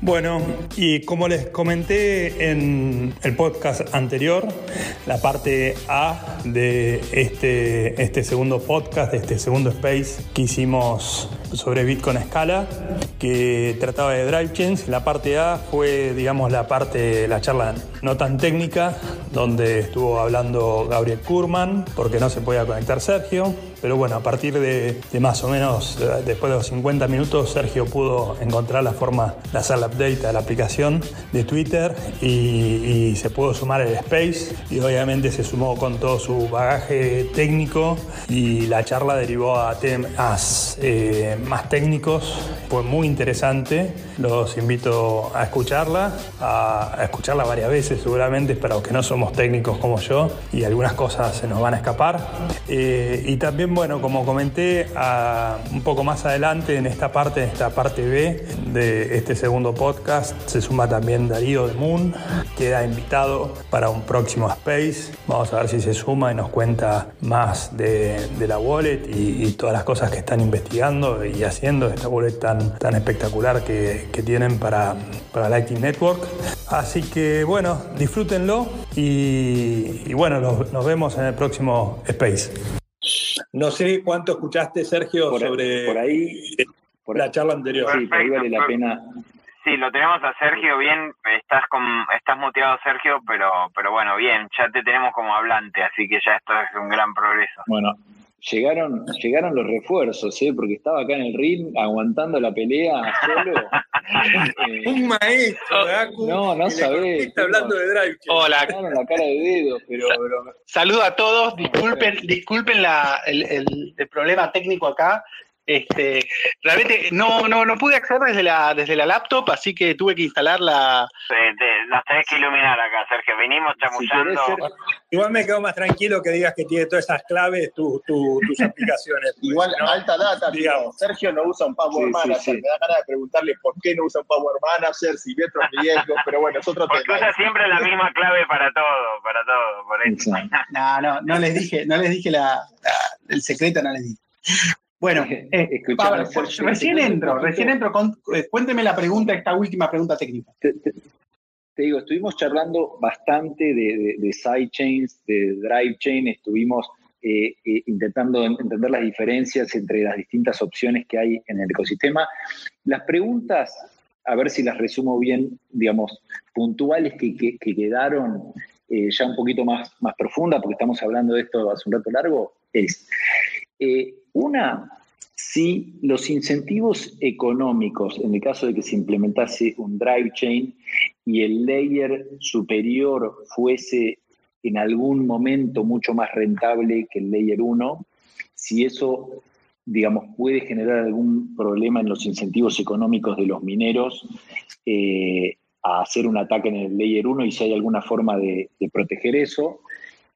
Bueno, y como les comenté en el podcast anterior, la parte A de este, este segundo podcast, de este segundo space que hicimos sobre Bitcoin a escala, que trataba de drive chains. La parte A fue, digamos, la parte, la charla no tan técnica, donde estuvo hablando Gabriel Kurman, porque no se podía conectar Sergio. Pero bueno, a partir de, más o menos, después de los 50 minutos, Sergio pudo encontrar la forma de hacer la update a la aplicación de Twitter y, se pudo sumar el Space y obviamente se sumó con todo su bagaje técnico y la charla derivó a temas eh, más técnicos. Fue muy interesante. Los invito a escucharla, a, escucharla varias veces seguramente para los que no somos técnicos como yo y algunas cosas se nos van a escapar. Eh, y también bueno, como comenté un poco más adelante en esta parte, en esta parte B de este segundo podcast, se suma también Darío de Moon, queda invitado para un próximo Space. Vamos a ver si se suma y nos cuenta más de, la wallet y, todas las cosas que están investigando y haciendo esta wallet tan, tan espectacular que, tienen para, para Lightning Network. Así que bueno, disfrútenlo y, bueno, nos vemos en el próximo Space. No sé cuánto escuchaste, Sergio, sobre por ahí, la charla anterior. Sí, vale la pena. Sí, lo tenemos a Sergio bien. Estás con, estás muteado, Sergio, pero, pero bueno, bien. Ya te tenemos como hablante, así que ya esto es un gran progreso. Bueno, llegaron, llegaron los refuerzos, ¿eh? porque estaba acá en el ring aguantando la pelea solo. un maestro, ¿verdad? No, no sabés. Está hablando de Drive. Hola. la cara de dedo, pero, Saludo a todos. Disculpen, disculpen la, el, el, el problema técnico acá. Este, realmente no, no, no pude acceder desde la, desde la laptop, así que tuve que instalar la. Sí, las tenés que iluminar acá, Sergio. Venimos chamullando. Igual me quedo más tranquilo que digas que tiene todas esas claves tus aplicaciones. Pues, Igual, alta data, digamos. Sergio no usa un Power Manager. Me da ganas de preguntarle por qué no usa un Power Manager, si ve otros riesgos, pero bueno, es otro Porque usa siempre la misma clave para todo, para todo, por eso. No, no, no les dije, no les dije la, el secreto, no les dije. Bueno, eh, recién entro, recién entro. Eh, cuénteme la pregunta, esta última pregunta técnica. Te, digo, estuvimos charlando bastante de, de, sidechains, de drive chain, estuvimos eh, intentando entender las diferencias entre las distintas opciones que hay en el ecosistema. Las preguntas, a ver si las resumo bien, digamos, puntuales que, quedaron ya un poquito más, más profundas, porque estamos hablando de esto hace un rato largo, es eh, una, si los incentivos económicos, en el caso de que se implementase un drive chain y el layer superior fuese en algún momento mucho más rentable que el layer 1, si eso, digamos, puede generar algún problema en los incentivos económicos de los mineros eh, a hacer un ataque en el layer 1 y si hay alguna forma de proteger eso.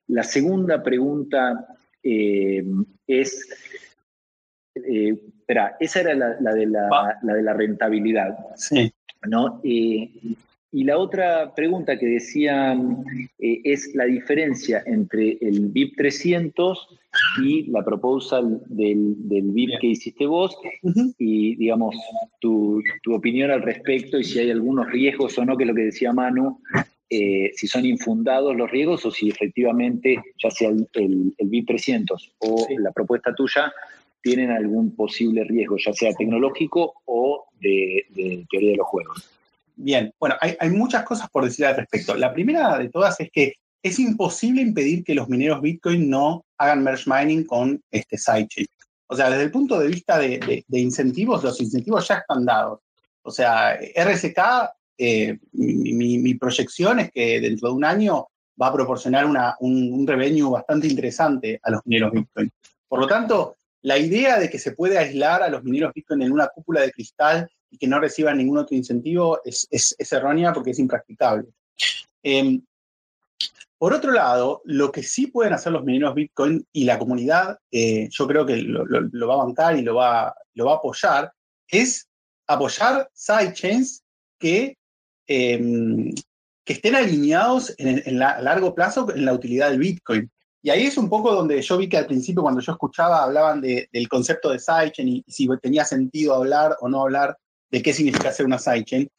La segunda pregunta eh, es, eh, espera, esa era la, de la, de la, rentabilidad. Sí. ¿no? Eh, y la otra pregunta que decía es la diferencia entre el VIP 300 y la proposal del, del VIP que hiciste vos y, digamos, tu, tu, opinión al respecto y si hay algunos riesgos o no, que es lo que decía Manu, eh, si son infundados los riesgos o si efectivamente, ya sea el, el, BIP 300 o la propuesta tuya, tienen algún posible riesgo, ya sea tecnológico o de, teoría de los juegos. Bien, bueno, hay, muchas cosas por decir al respecto. La primera de todas es que es imposible impedir que los mineros Bitcoin no hagan merge mining con este sidechain. O sea, desde el punto de vista de, incentivos, los incentivos ya están dados. O sea, RSK eh, mi, proyección es que dentro de un año va a proporcionar un, revenue bastante interesante a los mineros Bitcoin. Por lo tanto, la idea de que se puede aislar a los mineros Bitcoin en una cúpula de cristal y que no reciban ningún otro incentivo es, errónea porque es impracticable. Em, por otro lado, lo que sí pueden hacer los mineros Bitcoin y la comunidad, eh, yo creo que lo, va a bancar y lo va, a apoyar, es apoyar sidechains que Em, que estén alineados en, a largo plazo en la utilidad del Bitcoin. Y ahí es un poco donde yo vi que al principio cuando yo escuchaba hablaban del concepto de sidechain y, si tenía sentido hablar o no hablar de qué significa ser una sidechain.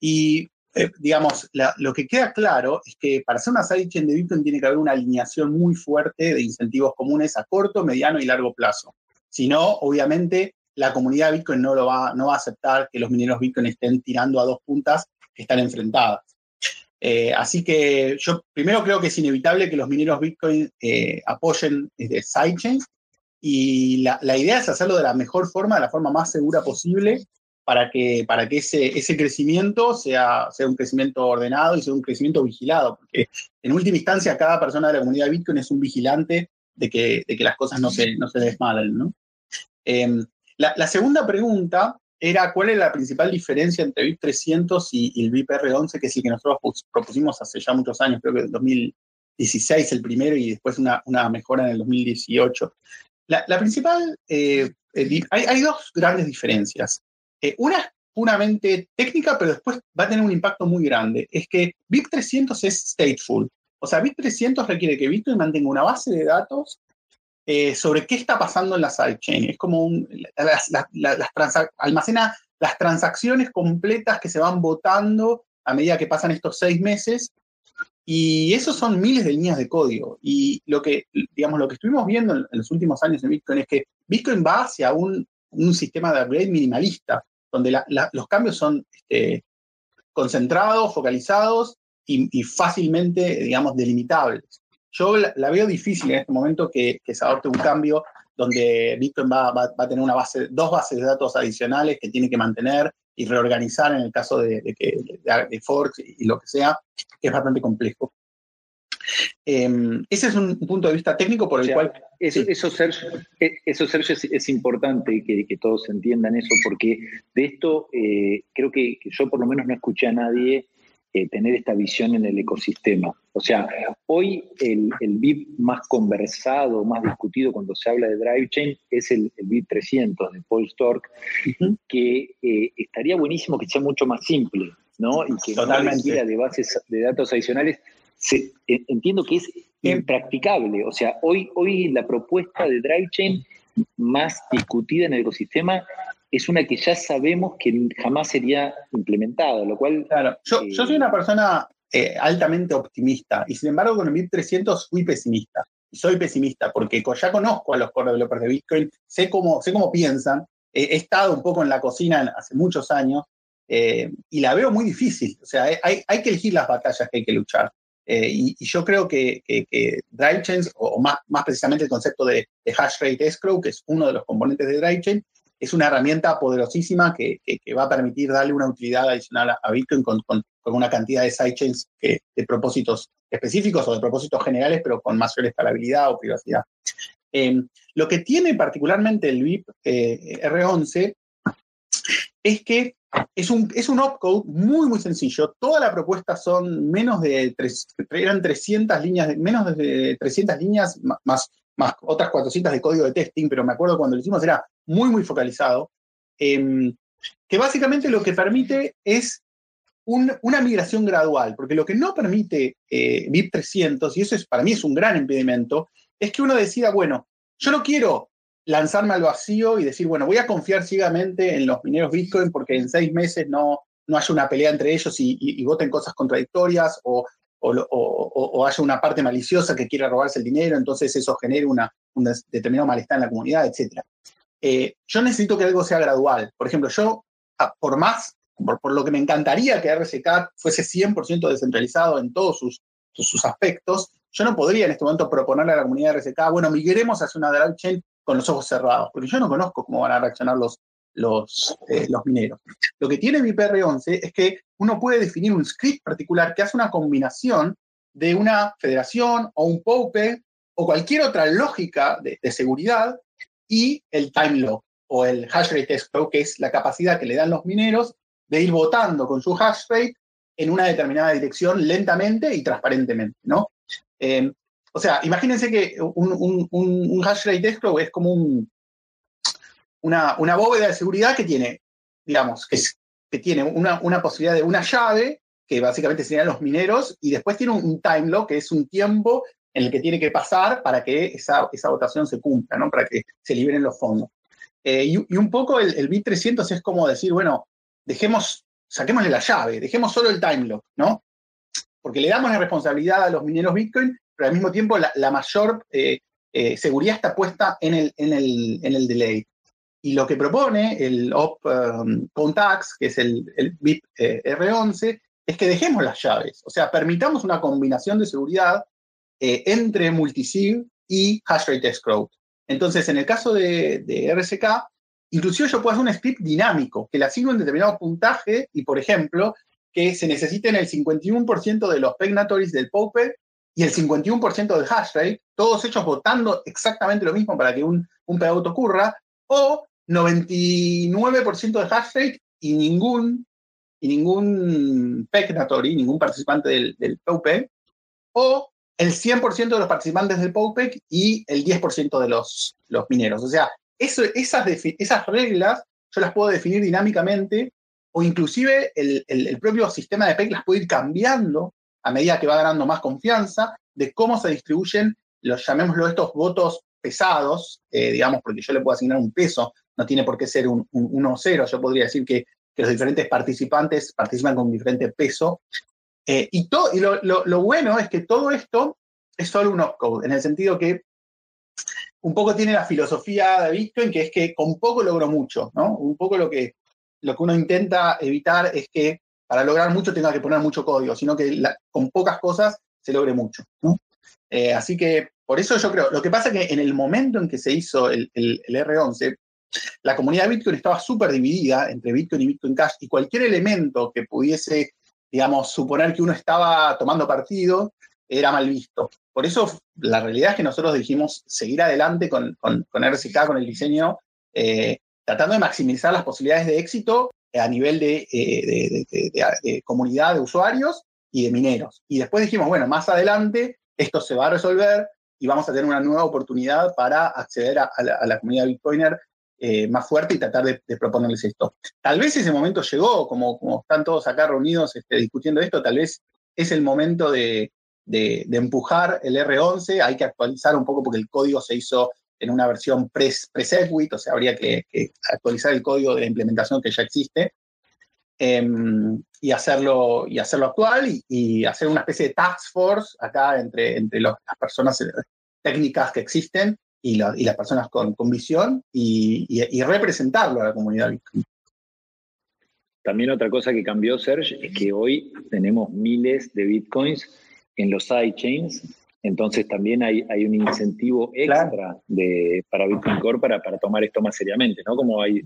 Y, eh, digamos, lo que queda claro es que para ser una sidechain de Bitcoin tiene que haber una alineación muy fuerte de incentivos comunes a corto, mediano y largo plazo. Si no, obviamente, la comunidad Bitcoin no, lo va, no va a aceptar que los mineros Bitcoin estén tirando a dos puntas que están enfrentadas. Eh, así que yo primero creo que es inevitable que los mineros Bitcoin eh, apoyen de sidechains y la, idea es hacerlo de la mejor forma, de la forma más segura posible para que, para que ese, ese crecimiento sea, sea un crecimiento ordenado y sea un crecimiento vigilado, porque en última instancia cada persona de la comunidad Bitcoin es un vigilante de que, de que las cosas no se, no se desmadren. ¿no? Em, la, la, segunda pregunta era cuál es la principal diferencia entre BIP 300 y, el BIP R11, que es el que nosotros propusimos hace ya muchos años, creo que en 2016 el primero y después una, una mejora en el 2018. La, la principal, eh, eh, hay, hay, dos grandes diferencias. Eh, una es puramente técnica, pero después va a tener un impacto muy grande. Es que BIP 300 es stateful. O sea, BIP 300 requiere que Bitcoin mantenga una base de datos eh, sobre qué está pasando en la sidechain. Es como un, las, almacena las transacciones completas que se van votando a medida que pasan estos seis meses. Y esos son miles de líneas de código. Y lo que, digamos, lo que estuvimos viendo en, los últimos años en Bitcoin es que Bitcoin va hacia un, un sistema de upgrade minimalista, donde los cambios son este, concentrados, focalizados y, y, fácilmente, digamos, delimitables. Yo la, veo difícil en este momento que, se adopte un cambio donde Bitcoin va, a tener una base, dos bases de datos adicionales que tiene que mantener y reorganizar en el caso de, que, de, forks y lo que sea, que es bastante complejo. Em, ese es un punto de vista técnico por el cual... Eso, eso, Sergio, eh, eso, Sergio es, importante que, todos entiendan eso, porque de esto eh, creo que, yo por lo menos no escuché a nadie eh, tener esta visión en el ecosistema. O sea, hoy el, el BIP más conversado, más discutido cuando se habla de drive chain es el, el BIP 300 de Paul Stork, que eh, estaría buenísimo que sea mucho más simple, ¿no? Y que Totalmente. no de bases de datos adicionales. Se, eh, entiendo que es impracticable. O sea, hoy, hoy la propuesta de drive chain más discutida en el ecosistema es una que ya sabemos que jamás sería implementada, lo cual... Claro, yo, yo soy una persona eh, altamente optimista y sin embargo con el BIP 300 fui pesimista. Y soy pesimista porque ya conozco a los core developers de Bitcoin, sé cómo, sé cómo piensan, he estado un poco en la cocina hace muchos años eh, y la veo muy difícil. O sea, hay, hay, que elegir las batallas que hay que luchar. Eh, y, y, yo creo que, que, Chains, o, más, más precisamente el concepto de, de hash rate escrow, que es uno de los componentes de Drive Chain, es una herramienta poderosísima que, va a permitir darle una utilidad adicional a, Bitcoin con, una cantidad de sidechains que, de propósitos específicos o de propósitos generales, pero con mayor escalabilidad o privacidad. Em, lo que tiene particularmente el VIP eh, R11 es que es un, es un opcode muy, muy sencillo. Toda la propuesta son menos de, tres, eran 300 líneas, menos de 300 líneas más, más otras 400 de código de testing, pero me acuerdo cuando lo hicimos era muy, muy focalizado, em, que básicamente lo que permite es una migración gradual, porque lo que no permite eh, BIP 300, y eso es, para mí es un gran impedimento, es que uno decida, bueno, yo no quiero lanzarme al vacío y decir, bueno, voy a confiar ciegamente en los mineros Bitcoin porque en seis meses no, no haya una pelea entre ellos y, voten cosas contradictorias o, o, haya una parte maliciosa que quiera robarse el dinero, entonces eso genere una, un determinado malestar en la comunidad, etc. Eh, yo necesito que algo sea gradual. Por ejemplo, yo, por más, por, lo que me encantaría que RSK fuese 100% descentralizado en todos sus, sus, aspectos, yo no podría en este momento proponerle a la comunidad de RSK, bueno, migremos hacia una drive chain con los ojos cerrados, porque yo no conozco cómo van a reaccionar los, los, eh, los mineros. Lo que tiene mi PR11 es que uno puede definir un script particular que hace una combinación de una federación o un POPE o cualquier otra lógica de, de seguridad y el time lock o el hash rate escrow, que es la capacidad que le dan los mineros de ir votando con su hash rate en una determinada dirección lentamente y transparentemente, ¿no? Eh, o sea, imagínense que un, un, hash rate escrow es como un, una, una, bóveda de seguridad que tiene, digamos, que, tiene una, una, posibilidad de una llave, que básicamente serían los mineros, y después tiene un time lock, que es un tiempo en el que tiene que pasar para que esa, esa votación se cumpla, ¿no? para que se liberen los fondos. Eh, y, un poco el, el BIT 300 es como decir, bueno, dejemos, saquémosle la llave, dejemos solo el time lock, ¿no? Porque le damos la responsabilidad a los mineros Bitcoin, pero al mismo tiempo la, mayor eh, eh, seguridad está puesta en el, en, el, en el delay. Y lo que propone el OP um, que es el, el BIP eh, R11, es que dejemos las llaves, o sea, permitamos una combinación de seguridad entre multisig y hashrate escrow. Entonces, en el caso de, de RSK, Inclusive yo puedo hacer un script dinámico que le asigno un determinado puntaje y, por ejemplo, que se necesiten el 51% de los pegnatories del POPE y el 51% del hash rate, todos hechos votando exactamente lo mismo para que un, un payout ocurra, o 99% de hash rate y ningún, y ningún ningún participante del, del o el 100% de los participantes del POPEC y el 10% de los, los mineros. O sea, esas, esas reglas yo las puedo definir dinámicamente o inclusive el, propio sistema de PEC las puede ir cambiando a medida que va ganando más confianza de cómo se distribuyen los, llamémoslo, estos votos pesados, eh, digamos, porque yo le puedo asignar un peso, no tiene por qué ser un 1 o 0, yo podría decir que, los diferentes participantes participan con diferente peso. Eh, y y lo, lo, bueno es que todo esto es solo un opcode, en el sentido que un poco tiene la filosofía de Bitcoin, que es que con poco logro mucho, ¿no? Un poco lo que, lo que uno intenta evitar es que para lograr mucho tenga que poner mucho código, sino que con pocas cosas se logre mucho, ¿no? Eh, así que por eso yo creo, lo que pasa es que en el momento en que se hizo el, el, R11, la comunidad de Bitcoin estaba súper dividida entre Bitcoin y Bitcoin Cash y cualquier elemento que pudiese, digamos, suponer que uno estaba tomando partido era mal visto. Por eso la realidad es que nosotros dijimos seguir adelante con, con, con RCK, con el diseño, eh, tratando de maximizar las posibilidades de éxito a nivel eh, de, de, comunidad de usuarios y de mineros. Y después dijimos, bueno, más adelante esto se va a resolver y vamos a tener una nueva oportunidad para acceder a, la, comunidad Bitcoiner eh, más fuerte y tratar de, proponerles esto. Tal vez ese momento llegó, como, como están todos acá reunidos este, discutiendo esto, tal vez es el momento de, empujar el R11, hay que actualizar un poco porque el código se hizo en una versión pre-Segwit, o sea, habría que, actualizar el código de la implementación que ya existe em, y, hacerlo, y hacerlo actual y, hacer una especie de task force acá entre, entre las personas eh, técnicas que existen y, las personas con, con visión y, representarlo a la comunidad Bitcoin. También otra cosa que cambió, Serge, es que hoy tenemos miles de bitcoins en los sidechains, entonces también hay, hay un incentivo extra de, para Bitcoin Core para, para, tomar esto más seriamente, ¿no? Como hay...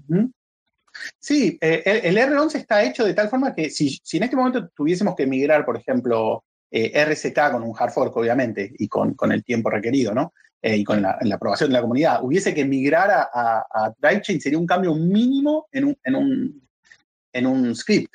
Sí, eh, el, R11 está hecho de tal forma que si, si, en este momento tuviésemos que migrar, por ejemplo, eh, RCK con un hard fork, obviamente, y con, con el tiempo requerido, ¿no? Eh, y con la, aprobación de la comunidad, hubiese que migrar a, a, DriveChain, sería un cambio mínimo en un, en un, en un script.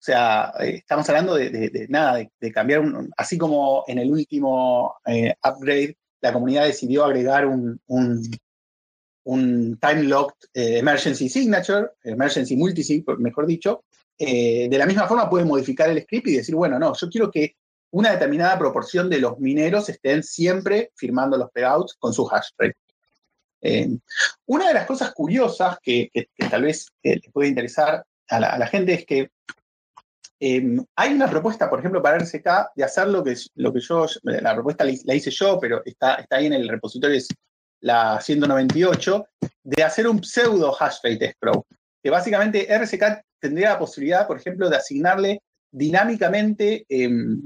O sea, eh, estamos hablando de, nada, de, cambiar, un, así como en el último eh, upgrade la comunidad decidió agregar un, un, time locked eh, emergency signature, emergency multisig, mejor dicho, de la misma forma puede modificar el script y decir, bueno, no, yo quiero que una determinada proporción de los mineros estén siempre firmando los payouts con su hash rate. una de las cosas curiosas que, tal vez les puede interesar a la, gente es que Em, hay una propuesta, por ejemplo, para RCK de hacer lo que, lo que yo, la propuesta la, hice yo, pero está, está ahí en el repositorio, es la 198, de hacer un pseudo hash rate scroll. Que básicamente RCK tendría la posibilidad, por ejemplo, de asignarle dinámicamente em,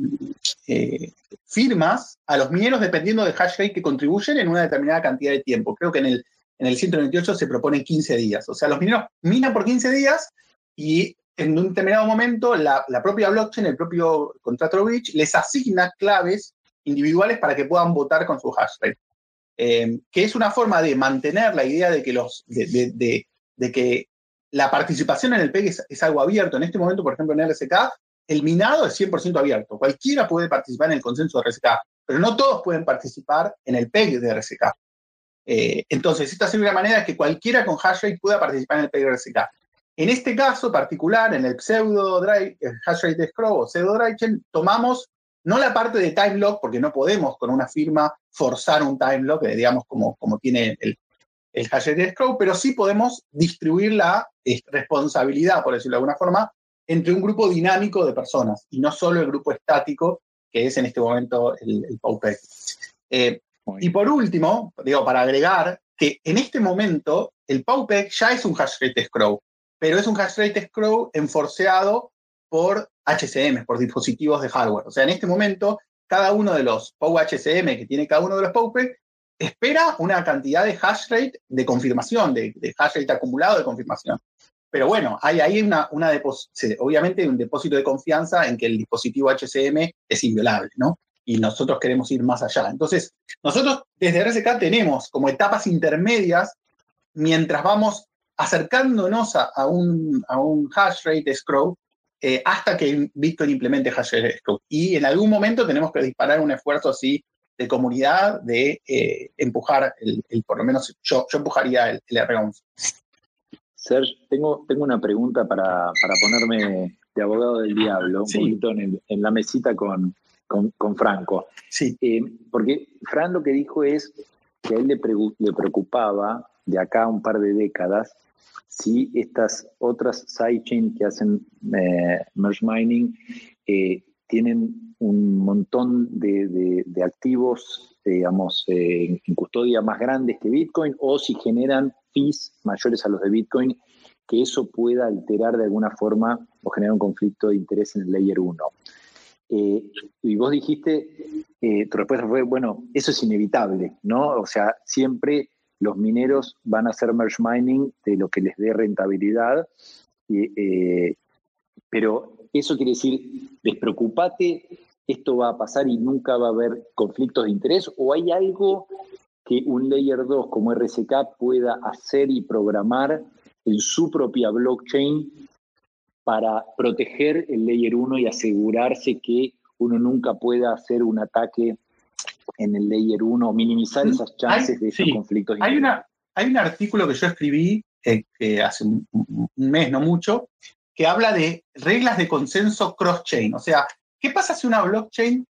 eh, firmas a los mineros dependiendo del hash que contribuyen en una determinada cantidad de tiempo. Creo que en el, en el 198 se proponen 15 días. O sea, los mineros minan por 15 días y en un determinado momento la, propia blockchain, el propio contrato bridge, les asigna claves individuales para que puedan votar con su hash. Eh, que es una forma de mantener la idea de que, los, de, que la participación en el PEG es, algo abierto. En este momento, por ejemplo, en RSK, el minado es 100% abierto. Cualquiera puede participar en el consenso de RSK, pero no todos pueden participar en el PEG de RSK. Eh, entonces, esta sería una manera de que cualquiera con hash rate pueda participar en el PEG de RSK. En este caso particular, en el pseudo drive, el hashrate scroll o pseudo drive tomamos no la parte de time lock, porque no podemos con una firma forzar un time lock, eh, digamos, como, como tiene el, el rate escrow, pero sí podemos distribuir la eh, responsabilidad, por decirlo de alguna forma, entre un grupo dinámico de personas y no solo el grupo estático, que es en este momento el, el POPEC. Eh, y por último, digo, para agregar que en este momento el POPEC ya es un hash rate scroll, pero es un hash rate scroll enforceado por HCM, por dispositivos de hardware. O sea, en este momento, cada uno de los POW HCM que tiene cada uno de los POPEC espera una cantidad de hash rate de confirmación, de, de hash rate acumulado de confirmación. Pero bueno, hay ahí una, obviamente un depósito de confianza en que el dispositivo HCM es inviolable, ¿no? Y nosotros queremos ir más allá. Entonces, nosotros desde RSK tenemos como etapas intermedias mientras vamos acercándonos a, un, a un hash rate scroll eh, hasta que Bitcoin implemente hash rate scroll. Y en algún momento tenemos que disparar un esfuerzo así de comunidad de eh, empujar, el, por lo menos yo, yo empujaría el, el R11. Serge, tengo, tengo una pregunta para, ponerme de abogado del diablo, un poquito en, la mesita con, con, Franco. Sí. Eh, porque Fran lo que dijo es que a él le, le preocupaba de acá a un par de décadas si estas otras sidechains que hacen eh, merge mining eh, tienen un montón de, activos, digamos, en custodia más grandes que Bitcoin o si generan fees mayores a los de Bitcoin, que eso pueda alterar de alguna forma o generar un conflicto de interés en el layer 1. Eh, y vos dijiste, eh, tu respuesta fue, bueno, eso es inevitable, ¿no? O sea, siempre los mineros van a hacer merge mining de lo que les dé rentabilidad, eh, pero eso quiere decir, despreocupate, esto va a pasar y nunca va a haber conflictos de interés, o hay algo que un layer 2 como RSK pueda hacer y programar en su propia blockchain para proteger el layer 1 y asegurarse que uno nunca pueda hacer un ataque en el layer 1 o minimizar esas chances de esos conflictos. Hay, una, hay un artículo que yo escribí eh, hace un, mes, no mucho, que habla de reglas de consenso cross-chain. O sea, ¿qué pasa si una blockchain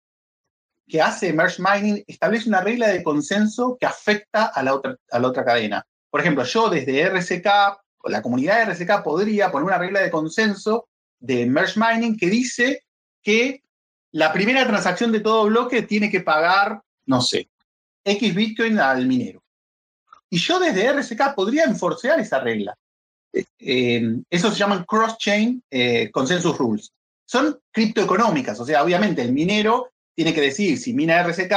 que hace merge mining establece una regla de consenso que afecta a la otra, a la otra cadena. Por ejemplo, yo desde RSK, la comunidad de RSK podría poner una regla de consenso de merge mining que dice que la primera transacción de todo bloque tiene que pagar, no sé, X Bitcoin al minero. Y yo desde RSK podría enforcear esa regla. Eh, eso se llaman cross-chain eh, consensus rules. Son criptoeconómicas, o sea, obviamente el minero tiene que decir si mina RSK,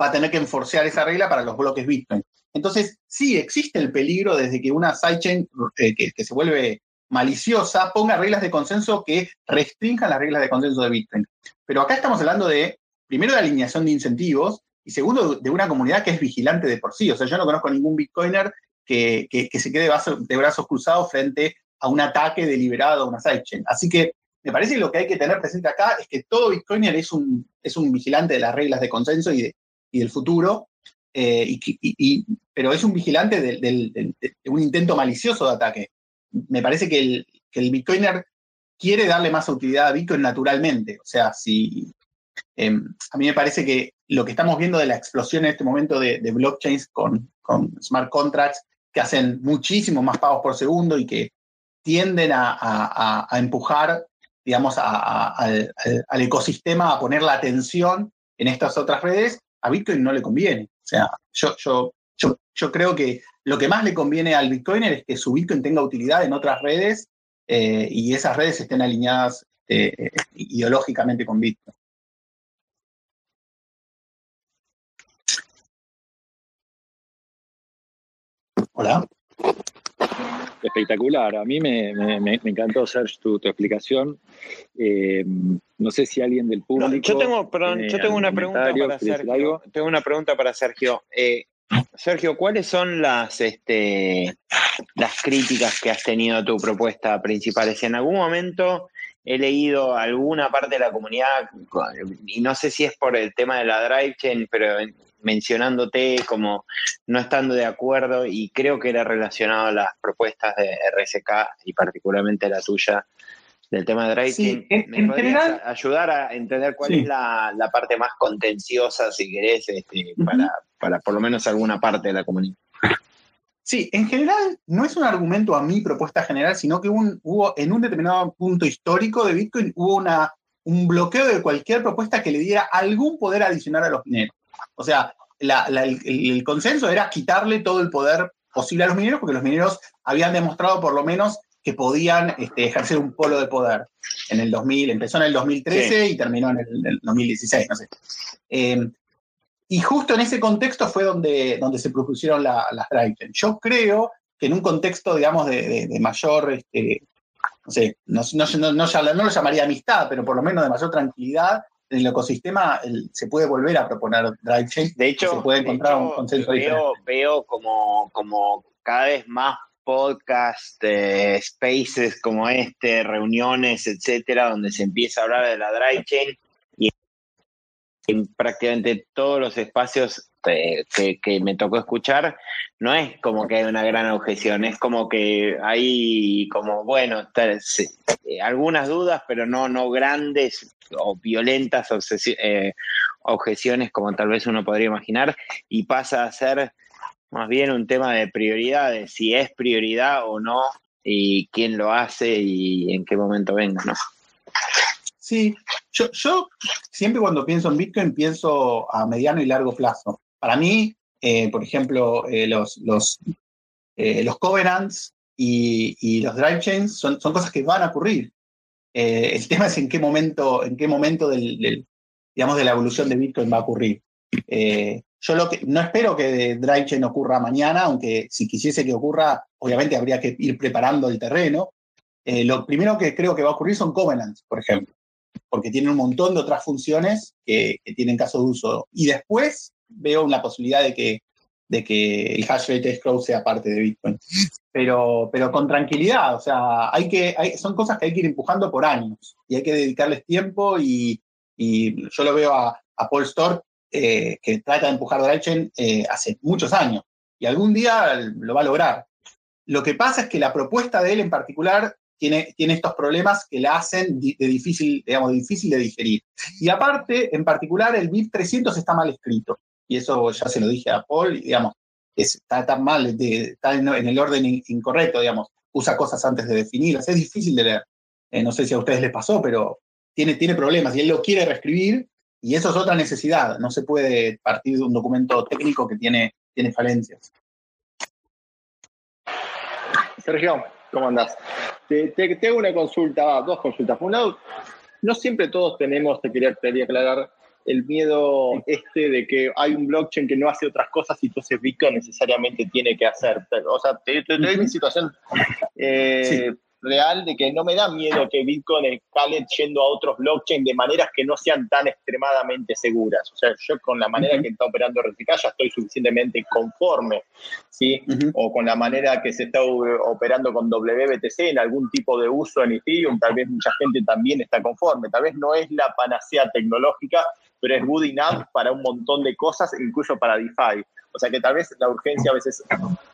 va a tener que enforcear esa regla para los bloques Bitcoin. Entonces, sí, existe el peligro desde que una sidechain eh, que, se vuelve maliciosa ponga reglas de consenso que restrinjan las reglas de consenso de Bitcoin. Pero acá estamos hablando de, primero, de alineación de incentivos y segundo, de una comunidad que es vigilante de por sí. O sea, yo no conozco ningún Bitcoiner que, se quede de brazos cruzados frente a un ataque deliberado a una sidechain. Así que me parece que lo que hay que tener presente acá es que todo Bitcoiner es un, es un vigilante de las reglas de consenso y, de, y del futuro, eh, y, pero es un vigilante de, un intento malicioso de ataque. Me parece que el, que el Bitcoiner quiere darle más utilidad a Bitcoin naturalmente. O sea, si em, a mí me parece que lo que estamos viendo de la explosión en este momento de, blockchains con, con, smart contracts que hacen muchísimo más pagos por segundo y que tienden a, a, a empujar digamos, al, ecosistema a poner la atención en estas otras redes, a Bitcoin no le conviene. O sea, yo, yo, yo, creo que lo que más le conviene al Bitcoiner es que su Bitcoin tenga utilidad en otras redes eh, y esas redes estén alineadas eh, ideológicamente con Bitcoin. Hola. Espectacular, a mí me, encantó, Serge, tu, explicación. Eh, no sé si alguien del público. yo tengo, yo tengo una pregunta para Sergio. Tengo una pregunta para Sergio. Eh, Sergio, ¿cuáles son las, este, las críticas que has tenido a tu propuesta principal? Si en algún momento he leído alguna parte de la comunidad, y no sé si es por el tema de la drive chain, pero mencionándote como no estando de acuerdo y creo que era relacionado a las propuestas de RSK y particularmente la tuya del tema de rating. ¿Me podrías ayudar a entender cuál es la, parte más contenciosa, si querés, este, para, para por lo menos alguna parte de la comunidad? Sí, en general no es un argumento a mi propuesta general, sino que hubo en un determinado punto histórico de Bitcoin hubo una, un bloqueo de cualquier propuesta que le diera algún poder adicional a los mineros. O sea, el, consenso era quitarle todo el poder posible a los mineros porque los mineros habían demostrado por lo menos que podían este, ejercer un polo de poder. En el 2000, empezó en el 2013 y terminó en el, 2016, no sé. Eh, y justo en ese contexto fue donde, donde se propusieron las drive Yo creo que en un contexto, digamos, de, mayor, este, no sé, no, no, no, lo llamaría amistad, pero por lo menos de mayor tranquilidad, en el ecosistema se puede volver a proponer drive chain. De hecho, se puede encontrar un consenso veo, Veo como, como cada vez más podcast, eh, spaces como este, reuniones, etcétera, donde se empieza a hablar de la drive chain en prácticamente todos los espacios eh, que, me tocó escuchar, no es como que hay una gran objeción, es como que hay como, bueno, eh, algunas dudas, pero no, no grandes o violentas eh, objeciones como tal vez uno podría imaginar, y pasa a ser más bien un tema de prioridades, si es prioridad o no, y quién lo hace y en qué momento venga, ¿no? Sí, yo, siempre cuando pienso en Bitcoin pienso a mediano y largo plazo. Para mí, eh, por ejemplo, eh, los, los, eh, los covenants y, los drive chains son, son cosas que van a ocurrir. el tema es en qué momento, en qué momento del, digamos, de la evolución de Bitcoin va a ocurrir. yo lo que, no espero que drive chain ocurra mañana, aunque si quisiese que ocurra, obviamente habría que ir preparando el terreno. lo primero que creo que va a ocurrir son covenants, por ejemplo porque tiene un montón de otras funciones que, tienen caso de uso. Y después veo una posibilidad de que, de que el hash rate escrow sea parte de Bitcoin. Pero, pero con tranquilidad, o sea, hay que, son cosas que hay que ir empujando por años y hay que dedicarles tiempo y, yo lo veo a, Paul Stork eh, que trata de empujar Drivechain eh, hace muchos años y algún día lo va a lograr. Lo que pasa es que la propuesta de él en particular tiene, estos problemas que la hacen de difícil, digamos, difícil de digerir. Y aparte, en particular, el BIP 300 está mal escrito. Y eso ya se lo dije a Paul, digamos, está tan mal, está en, el orden incorrecto, digamos, usa cosas antes de definirlas, es difícil de leer. Eh, no sé si a ustedes les pasó, pero tiene, tiene problemas y él lo quiere reescribir y eso es otra necesidad. No se puede partir de un documento técnico que tiene, tiene falencias. Sergio, ¿cómo andás? Te, te, hago una consulta, dos consultas. Por un lado, no siempre todos tenemos, te quería, quería aclarar, el miedo este de que hay un blockchain que no hace otras cosas y entonces Bitcoin necesariamente tiene que hacer. O sea, te, doy mi situación. Eh, real de que no me da miedo que Bitcoin escale yendo a otros blockchain de maneras que no sean tan extremadamente seguras. O sea, yo con la manera que está operando RTK ya estoy suficientemente conforme, ¿sí? O con la manera que se está operando con WBTC en algún tipo de uso en Ethereum, tal vez mucha gente también está conforme. Tal vez no es la panacea tecnológica, pero es good enough para un montón de cosas, incluso para DeFi. O sea que tal vez la urgencia a veces,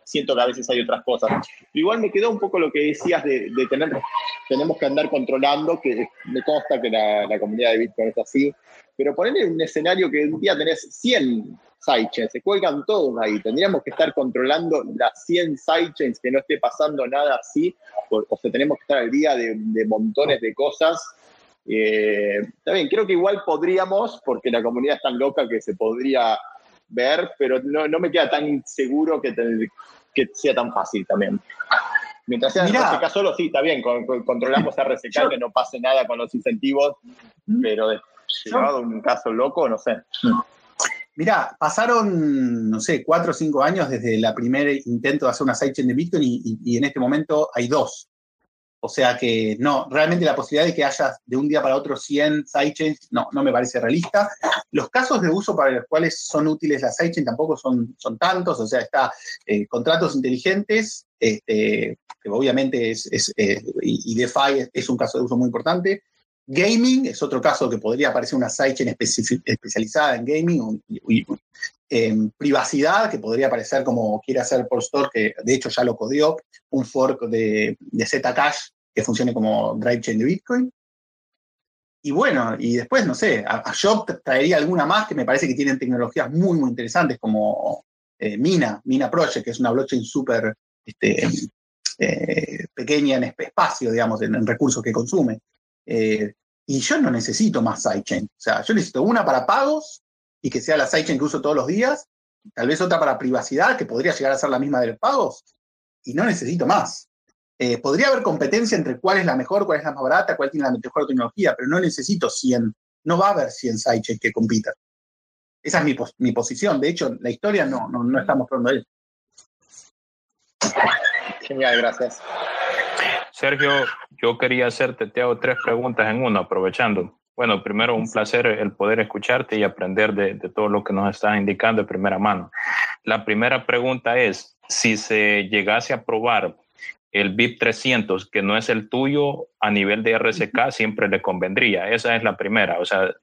siento que a veces hay otras cosas. Igual me quedó un poco lo que decías de, tener, tenemos que andar controlando, que me consta que la, comunidad de Bitcoin es así, pero ponerle un escenario que un día tenés 100 sidechains, se cuelgan todos ahí, tendríamos que estar controlando las 100 sidechains, que no esté pasando nada así, o, sea, tenemos que estar al día de, montones de cosas. Eh, bien, creo que igual podríamos, porque la comunidad es tan loca que se podría ver, pero no, no me queda tan seguro que, que sea tan fácil también. Mientras sea RSK solo, sí, está bien, controlamos RSK, que no pase nada con los incentivos, pero llevado un caso loco, no sé. Mirá, pasaron, no sé, cuatro o cinco años desde el primer intento de hacer una sidechain de Bitcoin y, en este momento hay dos. O sea que no, realmente la posibilidad de que haya de un día para otro 100 sidechains no, no me parece realista. Los casos de uso para los cuales son útiles las sidechains tampoco son, son tantos, o sea, está eh, contratos inteligentes, este, que obviamente es, eh, y, DeFi es, un caso de uso muy importante. Gaming es otro caso que podría aparecer una sidechain especializada en gaming. En privacidad, que podría aparecer como quiere hacer por Store, que de hecho ya lo codió, un fork de, de Zcash que funcione como drive chain de Bitcoin. Y bueno, y después, no sé, a, a Shop traería alguna más que me parece que tienen tecnologías muy, muy interesantes como Mina, Mina Project, que es una blockchain súper este, pequeña en espacio, digamos, en, recursos que consume. y yo no necesito más sidechain. O sea, yo necesito una para pagos y que sea la sidechain que uso todos los días, tal vez otra para privacidad, que podría llegar a ser la misma de los pagos, y no necesito más. Eh, podría haber competencia entre cuál es la mejor, cuál es la más barata, cuál tiene la mejor tecnología, pero no necesito 100, no va a haber 100 sidechains que compitan. Esa es mi, posición. De hecho, la historia no, no, no está mostrando eso. Genial, gracias. Sergio, yo quería hacerte, te hago tres preguntas en uno, aprovechando. Bueno, primero un placer el poder escucharte y aprender de, de, todo lo que nos estás indicando de primera mano. La primera pregunta es, si se llegase a probar el BIP 300, que no es el tuyo a nivel de RSK, siempre le convendría. Esa es la primera, o sea,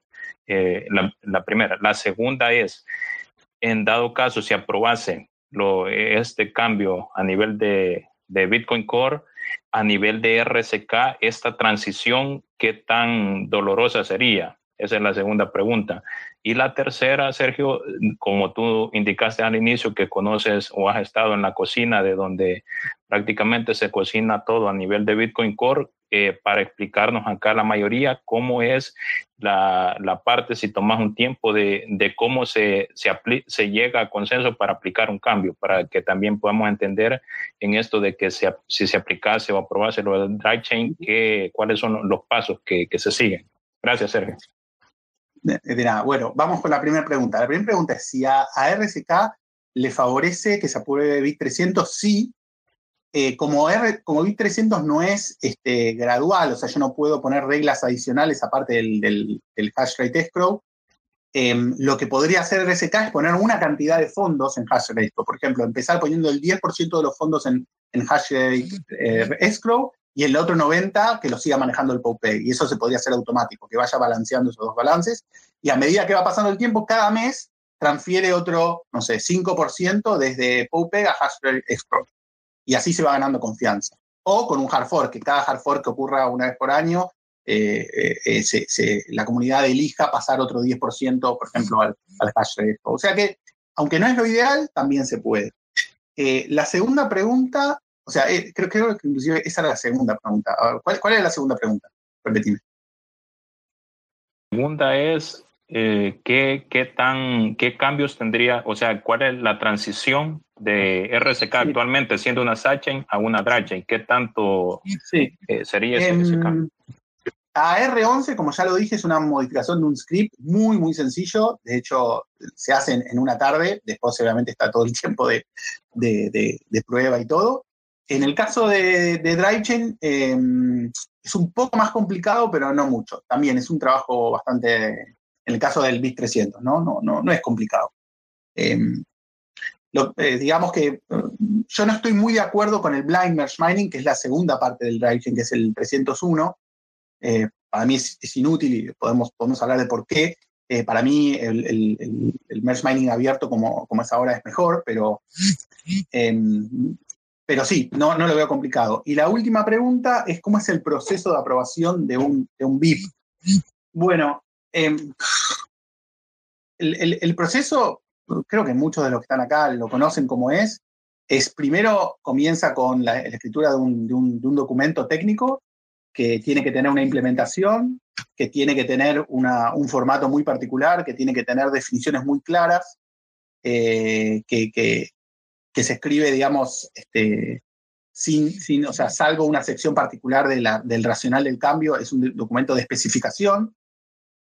eh, la, primera. La segunda es, en dado caso, si aprobase lo, este cambio a nivel de, de Bitcoin Core, a nivel de RSK, esta transición, ¿qué tan dolorosa sería? Esa es la segunda pregunta. Y la tercera, Sergio, como tú indicaste al inicio que conoces o has estado en la cocina de donde prácticamente se cocina todo a nivel de Bitcoin Core, eh, para explicarnos acá la mayoría cómo es la, la parte, si tomas un tiempo, de, de cómo se, se, se, llega a consenso para aplicar un cambio, para que también podamos entender en esto de que se, si se aplicase o aprobase lo del dry chain, que, cuáles son los pasos que, que se siguen. Gracias, Sergio. De, nada. Bueno, vamos con la primera pregunta. La primera pregunta es si a, RSK le favorece que se apruebe BIT 300, sí. Eh, como, R, como BIT 300 no es este, gradual, o sea, yo no puedo poner reglas adicionales aparte del, del, hash rate escrow, em, lo que podría hacer RSK es poner una cantidad de fondos en hash rate. Por ejemplo, empezar poniendo el 10% de los fondos en, en hash rate eh, escrow y el otro 90 que lo siga manejando el POPE. Y eso se podría hacer automático, que vaya balanceando esos dos balances. Y a medida que va pasando el tiempo, cada mes transfiere otro, no sé, 5% desde POPE a Hashrate Export. Y así se va ganando confianza. O con un hard fork, que cada hard fork que ocurra una vez por año, eh, eh, eh, la comunidad elija pasar otro 10%, por ejemplo, al, al Hashrate O sea que, aunque no es lo ideal, también se puede. la segunda pregunta o sea, creo, que inclusive esa era la segunda pregunta. ¿cuál, ¿Cuál es la segunda pregunta? Repetime. La segunda es, ¿qué, qué, tan, ¿qué cambios tendría, o sea, cuál es la transición de RSK actualmente siendo una sidechain a una drychain? ¿Qué tanto eh, sería ese, ese, em, cambio? A R11, como ya lo dije, es una modificación de un script muy, muy sencillo. De hecho, se hace en, una tarde. Después, obviamente, está todo el tiempo de, de, de prueba y todo. En el caso de, de DriveChain em, es un poco más complicado, pero no mucho. También es un trabajo bastante, en el caso del BIS 300, ¿no? No, no, no es complicado. Eh, digamos que mm, yo no estoy muy de acuerdo con el Blind Merge Mining, que es la segunda parte del DriveChain, que es el 301. Eh, para mí es, inútil y podemos, podemos hablar de por qué. Eh, para mí el, el, el, merge mining abierto como, como es ahora es mejor, pero em, pero sí, no, no lo veo complicado. Y la última pregunta es cómo es el proceso de aprobación de un, de un BIP. Bueno, em, el, proceso, creo que muchos de los que están acá lo conocen como es, es primero comienza con la, escritura de un, de, un, documento técnico que tiene que tener una implementación, que tiene que tener una, un formato muy particular, que tiene que tener definiciones muy claras, eh, que, que, que se escribe, digamos, este, sin, sin, o sea, salvo una sección particular de la, del racional del cambio, es un documento de especificación.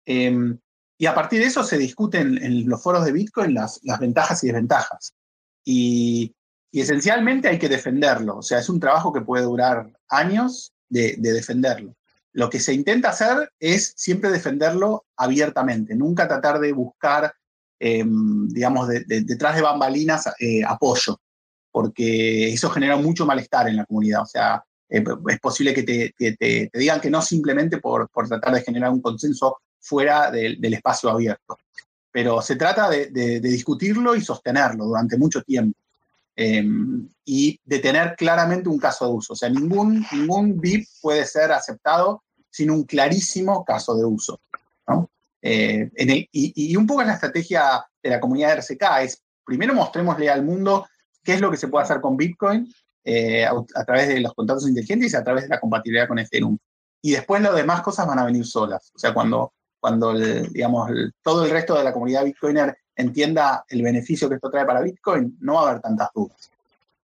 Em, y a partir de eso se discuten en los foros de Bitcoin las, ventajas y desventajas. Y, esencialmente hay que defenderlo. O sea, es un trabajo que puede durar años de, de defenderlo. Lo que se intenta hacer es siempre defenderlo abiertamente, nunca tratar de buscar Em, digamos, detrás de bambalinas eh, apoyo, porque eso genera mucho malestar en la comunidad. O sea, eh, es posible que te, digan que no simplemente por, por, tratar de generar un consenso fuera del espacio abierto. Pero se trata de, discutirlo y sostenerlo durante mucho tiempo. Em, y de tener claramente un caso de uso. O sea, ningún, ningún VIP puede ser aceptado sin un clarísimo caso de uso. ¿no? Eh, y, un poco la estrategia de la comunidad de RCK, es primero mostrémosle al mundo qué es lo que se puede hacer con Bitcoin eh, a, través de los contratos inteligentes y a través de la compatibilidad con Ethereum. Y después las demás cosas van a venir solas. O sea, cuando, cuando digamos, todo el resto de la comunidad Bitcoiner entienda el beneficio que esto trae para Bitcoin, no va a haber tantas dudas.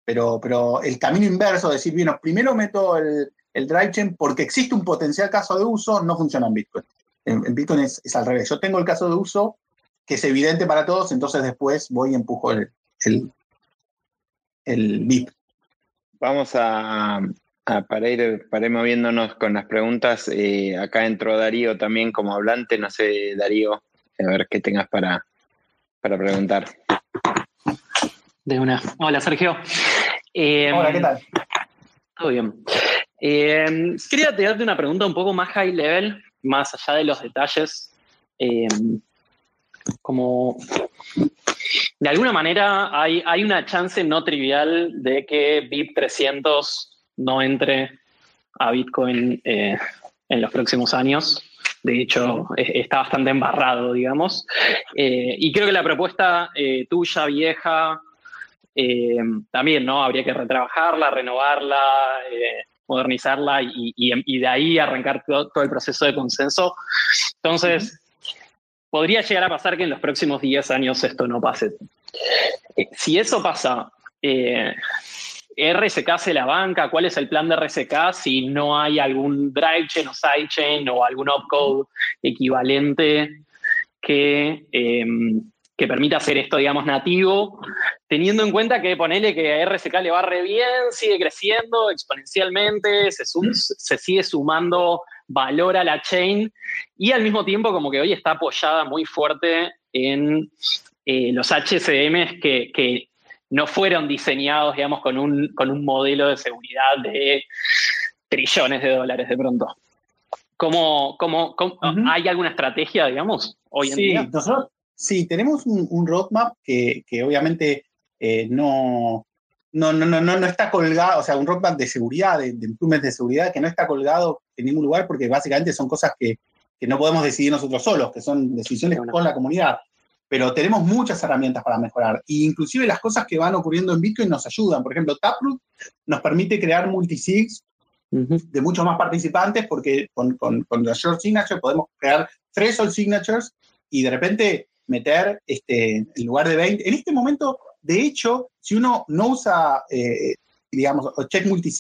Pero, pero el camino inverso, decir, bueno, primero meto el, el drive chain porque existe un potencial caso de uso, no funciona en Bitcoin. En, Bitcoin es, al revés. Yo tengo el caso de uso que es evidente para todos, entonces después voy y empujo el, el, BIP. Vamos a, para, ir, para moviéndonos con las preguntas. Eh, acá entró Darío también como hablante. No sé, Darío, a ver qué tengas para, para preguntar. De una. Hola, Sergio. Hola, ¿qué tal? Todo bien. Eh, quería darte una pregunta un poco más high level, más allá de los detalles. Eh, como de alguna manera hay, hay, una chance no trivial de que BIP 300 no entre a Bitcoin eh, en los próximos años. De hecho, está bastante embarrado, digamos. y creo que la propuesta tuya, vieja, también, ¿no? Habría que retrabajarla, renovarla, modernizarla y, de ahí arrancar todo, el proceso de consenso. Entonces, podría llegar a pasar que en los próximos 10 años esto no pase. Eh, si eso pasa, eh, RSK se la banca, ¿cuál es el plan de RSK si no hay algún drive chain o sidechain o algún opcode equivalente que, em, que permita hacer esto, digamos, nativo, teniendo en cuenta que ponele que a RSK le va re bien, sigue creciendo exponencialmente, se, se sigue sumando valor a la chain y al mismo tiempo como que hoy está apoyada muy fuerte en eh, los HCMs que, que, no fueron diseñados, digamos, con un, con un modelo de seguridad de trillones de dólares de pronto. ¿Cómo, cómo, ¿Hay alguna estrategia, digamos, hoy en día? Nosotros, Sí, tenemos un, roadmap que, obviamente eh, no, no, no, no, no, está colgado, o sea, un roadmap de seguridad, de, de de seguridad, que no está colgado en ningún lugar porque básicamente son cosas que, no podemos decidir nosotros solos, que son decisiones con la comunidad. Pero tenemos muchas herramientas para mejorar. E inclusive las cosas que van ocurriendo en Bitcoin nos ayudan. Por ejemplo, Taproot nos permite crear multisigs de muchos más participantes porque con, con, con la short signature podemos crear threshold signatures y de repente meter este, en lugar de 20. En este momento, de hecho, si uno no usa, eh, digamos, check multi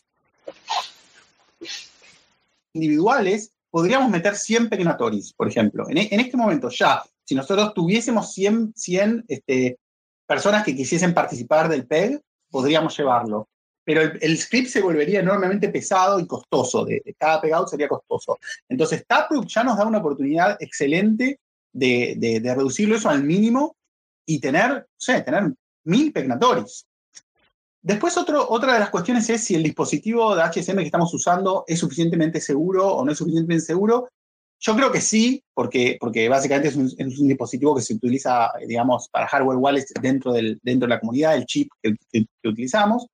individuales, podríamos meter 100 pegnatories, por ejemplo. En, este momento ya, si nosotros tuviésemos 100, 100 este, personas que quisiesen participar del PEG, podríamos llevarlo. Pero el, script se volvería enormemente pesado y costoso. De, cada pegout sería costoso. Entonces, Taproot ya nos da una oportunidad excelente de, reducirlo eso al mínimo y tener, no sé, tener mil pegnatoris. Después otra de las cuestiones es si el dispositivo de HSM que estamos usando es suficientemente seguro o no es suficientemente seguro. Yo creo que sí, porque, porque básicamente es un, dispositivo que se utiliza, digamos, para hardware wallets dentro, de la comunidad, el chip que, que utilizamos.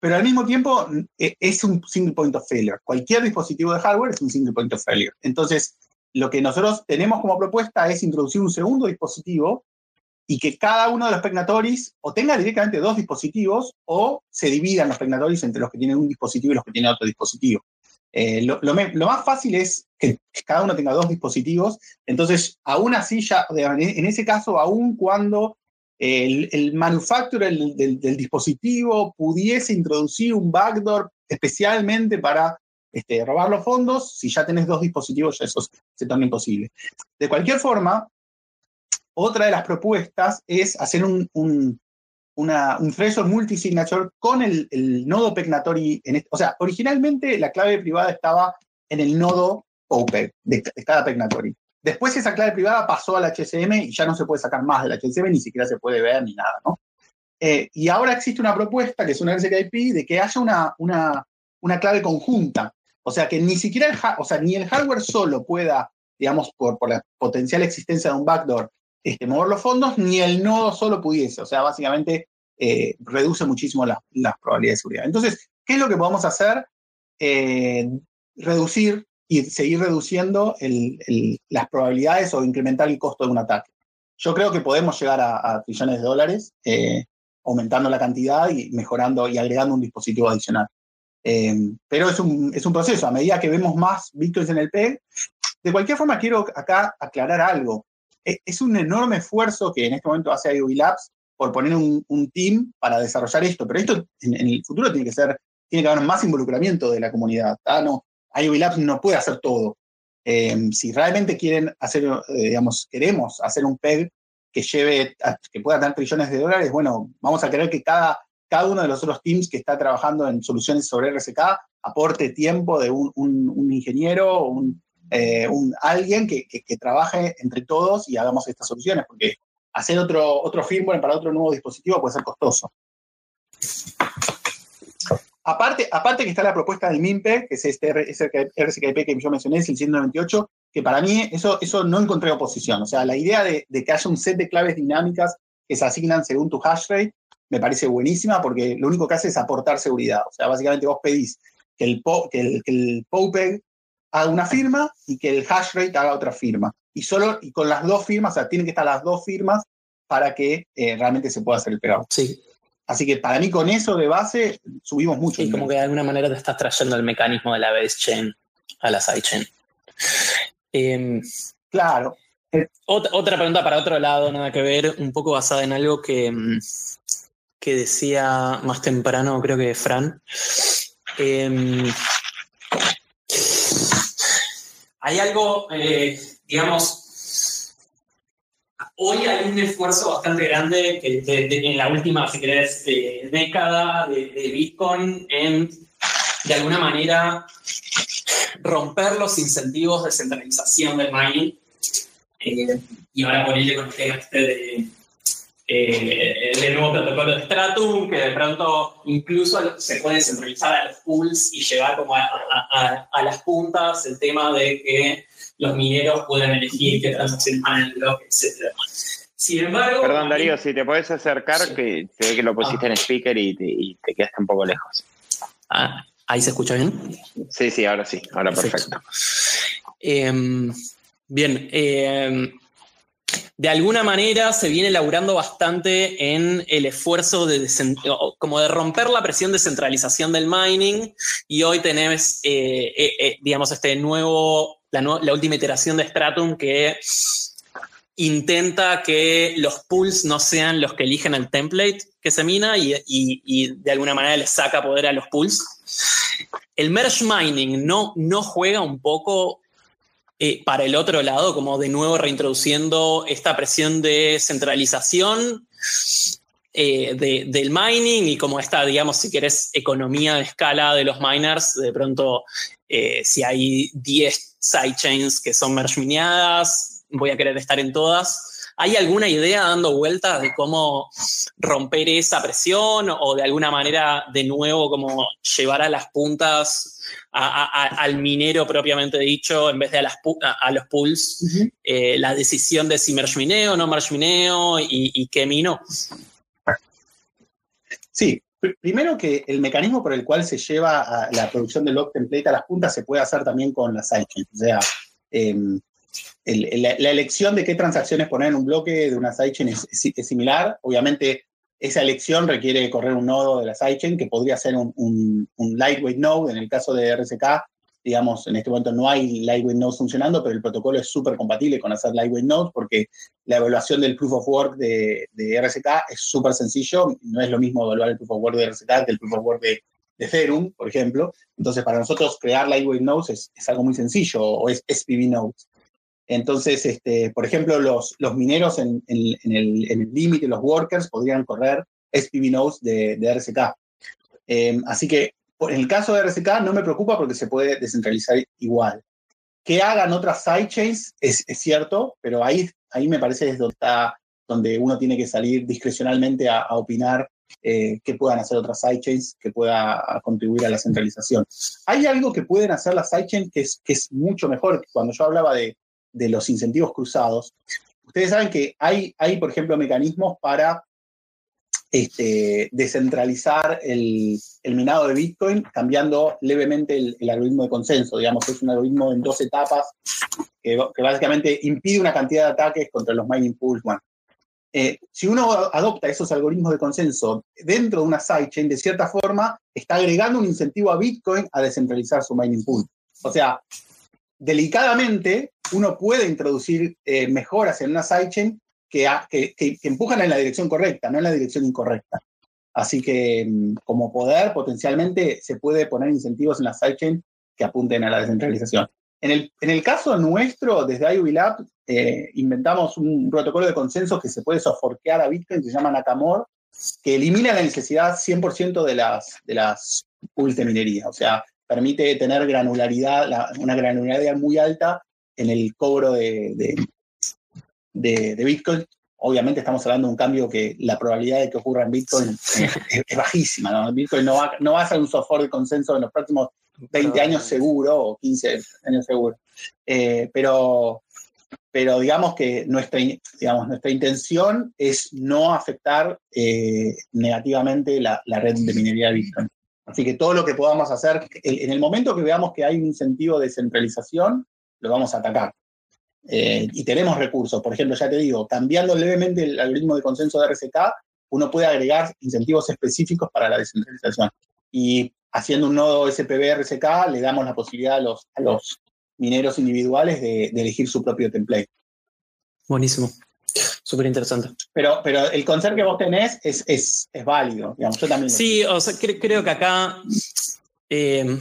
Pero al mismo tiempo e, es un single point of failure. Cualquier dispositivo de hardware es un single point of failure. Entonces, lo que nosotros tenemos como propuesta es introducir un segundo dispositivo y que cada uno de los pegnatoris o tenga directamente dos dispositivos o se dividan los pegnatoris entre los que tienen un dispositivo y los que tienen otro dispositivo. Eh, lo, más fácil es que cada uno tenga dos dispositivos, entonces aún así ya, en ese caso, aún cuando el, manufacturer del, dispositivo pudiese introducir un backdoor especialmente para este, robar los fondos, si ya tenés dos dispositivos, ya eso se torna imposible. De cualquier forma, otra de las propuestas es hacer un, una, un threshold multisignature con el, nodo Pegnatory. En o sea, originalmente la clave privada estaba en el nodo OPEG de, cada Pegnatory. Después esa clave privada pasó al HSM y ya no se puede sacar más del HSM, ni siquiera se puede ver ni nada, ¿no? Eh, y ahora existe una propuesta, que es una RSK de que haya una, una, una clave conjunta o sea, que ni siquiera el, o sea, ni el hardware solo pueda, digamos, por, por la potencial existencia de un backdoor, este, mover los fondos, ni el nodo solo pudiese. O sea, básicamente eh, reduce muchísimo las probabilidades de seguridad. Entonces, ¿qué es lo que podemos hacer? Eh, reducir y seguir reduciendo las probabilidades o incrementar el costo de un ataque. yo creo que podemos llegar a, trillones de dólares, eh, aumentando la cantidad y mejorando y agregando un dispositivo adicional. Pero es un, es un proceso, a medida que vemos más bitcoins en el PEG. De cualquier forma, quiero acá aclarar algo. Es un enorme esfuerzo que en este momento hace IOV Labs por poner un, team para desarrollar esto, pero esto en, el futuro tiene que ser, tiene que haber más involucramiento de la comunidad. No, IOV Labs no puede hacer todo. Eh, si realmente quieren hacer, eh, digamos, queremos hacer un PEG que lleve, que pueda tener trillones de dólares, bueno, vamos a querer que cada, cada uno de los otros teams que está trabajando en soluciones sobre RSK aporte tiempo de un, un, ingeniero, un, eh, un, alguien que, que, trabaje entre todos y hagamos estas soluciones, porque hacer otro, otro firmware para otro nuevo dispositivo puede ser costoso. Aparte, aparte que está la propuesta del MIMPE, que es este RCKP que yo mencioné, es el 198, que para mí eso, eso no encontré oposición. O sea, la idea de, que haya un set de claves dinámicas que se asignan según tu hash rate me parece buenísima porque lo único que hace es aportar seguridad. O sea, básicamente vos pedís que el, que el, que el haga una firma y que el hash rate haga otra firma. Y solo y con las dos firmas, o sea, tienen que estar las dos firmas para que eh, realmente se pueda hacer el pegado. Sí, Así que para mí con eso de base subimos mucho. Y como que de alguna manera te estás trayendo el mecanismo de la base chain a la sidechain. Em, claro. Otra, pregunta para otro lado, nada que ver, un poco basada en algo que, mm, que decía más temprano, creo que Fran. Em, hay algo, eh, digamos, Hoy hay un esfuerzo bastante grande que en la última, si querés, década de, Bitcoin en, de alguna manera, romper los incentivos de centralización del mining. Eh, y ahora ponerle con el tema este de, eh, del nuevo protocolo de Stratum, que de pronto incluso se puede centralizar a los pools y llevar como a, a las puntas el tema de que los mineros pueden elegir qué transacciones van en el bloque, etc. Sin embargo... Perdón, Darío, si te puedes acercar, que se ve que lo pusiste en speaker y te, quedaste un poco lejos. Ah, ¿Ahí se escucha bien? Sí, sí, ahora sí, ahora perfecto. Em, bien, em, de alguna manera se viene laburando bastante en el esfuerzo de, como de romper la presión de centralización del mining y hoy tenés, eh, eh, eh, digamos, este nuevo la, última iteración de Stratum que intenta que los pools no sean los que eligen el template que se mina y, de alguna manera le saca poder a los pools. El merge mining no, no juega un poco eh, para el otro lado, como de nuevo reintroduciendo esta presión de centralización eh, del mining y como esta, digamos, si querés, economía de escala de los miners, de pronto, eh, si hay 10 sidechains que son merge mineadas, voy a querer estar en todas. ¿Hay alguna idea dando vueltas de cómo romper esa presión o de alguna manera de nuevo como llevar a las puntas al minero propiamente dicho en vez de a, las, a, los pools eh, la decisión de si merge mineo, no merge mineo y, qué mino? Sí, Primero que el mecanismo por el cual se lleva a la producción del log template a las puntas se puede hacer también con la sidechain. O sea, em, la, elección de qué transacciones poner en un bloque de una sidechain es, similar. Obviamente, esa elección requiere correr un nodo de la sidechain, que podría ser un, lightweight node. En el caso de RSK, digamos, en este momento no hay Lightweight Nodes funcionando, pero el protocolo es súper compatible con hacer Lightweight Nodes porque la evaluación del Proof of Work de, de RSK es súper sencillo. No es lo mismo evaluar el Proof of Work de RSK que el Proof of Work de, de Ethereum, por ejemplo. Entonces, para nosotros crear Lightweight Nodes es, algo muy sencillo, o es SPV Nodes. Entonces, este, por ejemplo, los, los mineros en, el límite, los workers, podrían correr SPV Nodes de, de RSK. Eh, así que en el caso de RSK no me preocupa porque se puede descentralizar igual. Que hagan otras sidechains es, es cierto, pero ahí, ahí me parece es donde, está, donde uno tiene que salir discrecionalmente a, opinar eh, puedan hacer otras sidechains que pueda contribuir a la centralización. Hay algo que pueden hacer las sidechains que es, que es mucho mejor. Cuando yo hablaba de, de los incentivos cruzados, ustedes saben que hay, hay, por ejemplo, mecanismos para este, descentralizar el, minado de Bitcoin cambiando levemente el, algoritmo de consenso. Digamos, es un algoritmo en dos etapas que, básicamente impide una cantidad de ataques contra los mining pools. Bueno, eh, si uno adopta esos algoritmos de consenso dentro de una sidechain, de cierta forma, está agregando un incentivo a Bitcoin a descentralizar su mining pool. O sea, delicadamente, uno puede introducir eh, mejoras en una sidechain que, empujan en la dirección correcta, no en la dirección incorrecta. Así que mm, como poder, potencialmente se puede poner incentivos en la sidechain que apunten a la descentralización. En el, caso nuestro, desde IOV Lab, eh, inventamos un protocolo de consenso que se puede soforquear a Bitcoin, se llama Nakamor, que elimina la necesidad 100% de las, de las pools de minería. O sea, permite tener granularidad, una granularidad muy alta en el cobro de, de, de, Bitcoin. Obviamente estamos hablando de un cambio que la probabilidad de que ocurra en Bitcoin es, bajísima. ¿no? Bitcoin no va, no va a ser un software de consenso en los próximos 20 años seguro o 15 años seguro. Eh, pero, pero digamos que nuestra, digamos, nuestra intención es no afectar eh, negativamente la, red de minería de Bitcoin. Así que todo lo que podamos hacer, en el momento que veamos que hay un incentivo de centralización, lo vamos a atacar. Eh, y tenemos recursos, por ejemplo, ya te digo, cambiando levemente el algoritmo de consenso de RSK, uno puede agregar incentivos específicos para la descentralización. Y haciendo un nodo SPB RSK, le damos la posibilidad a los, a los mineros individuales de, elegir su propio template. Buenísimo. Súper interesante. Pero, pero el concepto que vos tenés es, es, es válido, digamos. Yo también. Sí, o sea, creo que acá. Eh,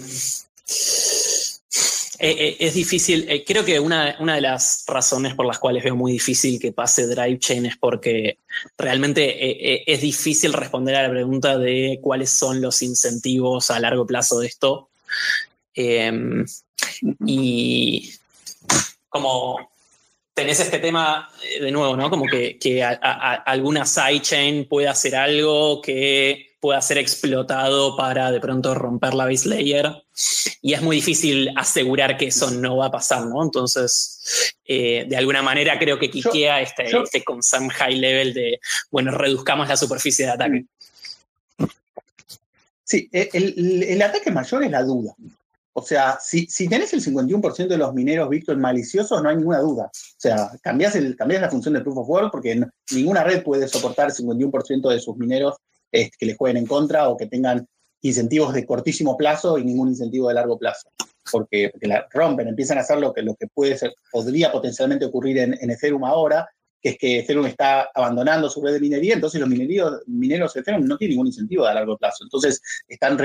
eh, eh, es difícil, eh, creo que una, una, de las razones por las cuales veo muy difícil que pase Drive Chain es porque realmente es difícil responder a la pregunta de cuáles son los incentivos a largo plazo de esto. Y como tenés este tema de nuevo, ¿no? Como que, que alguna sidechain puede hacer algo que pueda ser explotado para de pronto romper la base layer. Y es muy difícil asegurar que eso no va a pasar, ¿no? Entonces, eh, de alguna manera creo que quiquea este, este concern high level de, bueno, reduzcamos la superficie de ataque. Sí, el, ataque mayor es la duda. O sea, si, si tenés el 51% de los mineros Bitcoin maliciosos, no hay ninguna duda. O sea, cambias la función de Proof of Work porque ninguna red puede soportar el 51% de sus mineros que le jueguen en contra o que tengan incentivos de cortísimo plazo y ningún incentivo de largo plazo. Porque, la rompen, empiezan a hacer lo que, podría potencialmente ocurrir en, Ethereum ahora, que es que Ethereum está abandonando su red de minería, entonces los mineros, mineros de Ethereum no tienen ningún incentivo de largo plazo. Entonces, están,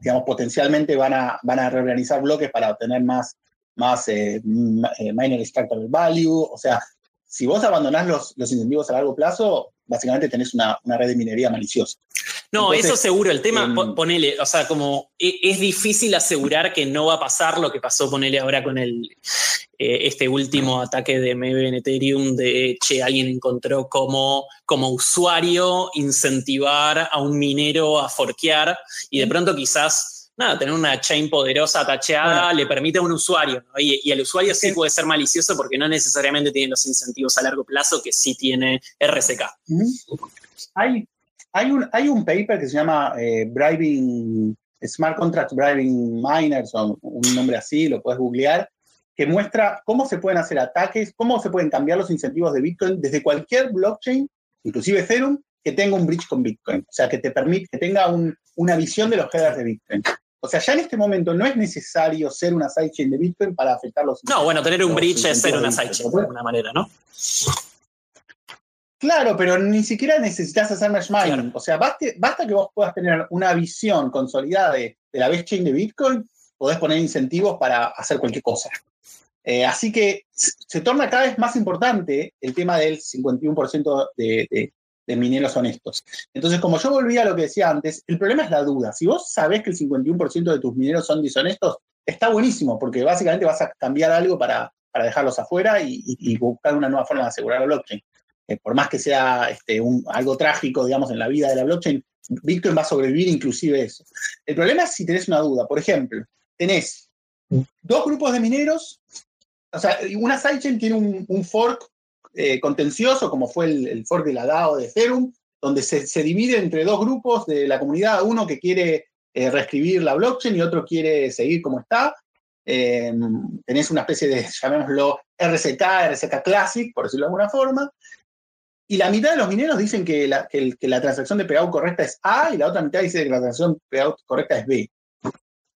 digamos, potencialmente van a, van a reorganizar bloques para obtener más, más eh, eh, miner extractable value. O sea, si vos abandonás los, los incentivos a largo plazo, básicamente tenés una, red de minería maliciosa. No, eso seguro. El tema, ponele, o sea, como e, es, difícil asegurar que no va a pasar lo que pasó, ponele ahora con el, eh, este último ataque de MEV en Ethereum, de, che, alguien encontró como, como usuario incentivar a un minero a forquear y de pronto quizás nada, tener una chain poderosa tacheada le permite a un usuario, y, y, el usuario sí, puede ser malicioso porque no necesariamente tiene los incentivos a largo plazo que sí tiene RSK. hay, hay, un, hay un paper que se llama eh, Bribing, Smart Contract Bribing Miners, o un nombre así, lo puedes googlear, que muestra cómo se pueden hacer ataques, cómo se pueden cambiar los incentivos de Bitcoin desde cualquier blockchain, inclusive Ethereum, que tenga un bridge con Bitcoin, o sea, que te permite, que tenga una visión de los headers de Bitcoin. O sea, ya en este momento no es necesario ser una sidechain de Bitcoin para afectar los. No, bueno, tener un bridge es ser una sidechain de alguna manera, ¿no? Claro, pero ni siquiera necesitas hacer mesh mining. O sea, basta, que vos puedas tener una visión consolidada de, la best chain de Bitcoin, podés poner incentivos para hacer cualquier cosa. Eh, así que se torna cada vez más importante el tema del 51% de, de mineros honestos. Entonces, como yo volví a lo que decía antes, el problema es la duda. Si vos sabés que el 51% de tus mineros son dishonestos, está buenísimo, porque básicamente vas a cambiar algo para, para dejarlos afuera y, buscar una nueva forma de asegurar la blockchain. Eh, por más que sea este, algo trágico, digamos, en la vida de la blockchain, Bitcoin va a sobrevivir inclusive eso. El problema es si tenés una duda. Por ejemplo, tenés dos grupos de mineros, o sea, una sidechain tiene un, fork eh, contencioso, como fue el, fork de la DAO de Ethereum, donde se, divide entre dos grupos de la comunidad, uno que quiere eh, reescribir la blockchain y otro quiere seguir como está. Eh, tenés una especie de, llamémoslo, RSK, RSK Classic, por decirlo de alguna forma. Y la mitad de los mineros dicen que la, transacción de payout correcta es A y la otra mitad dice que la transacción de payout correcta es B.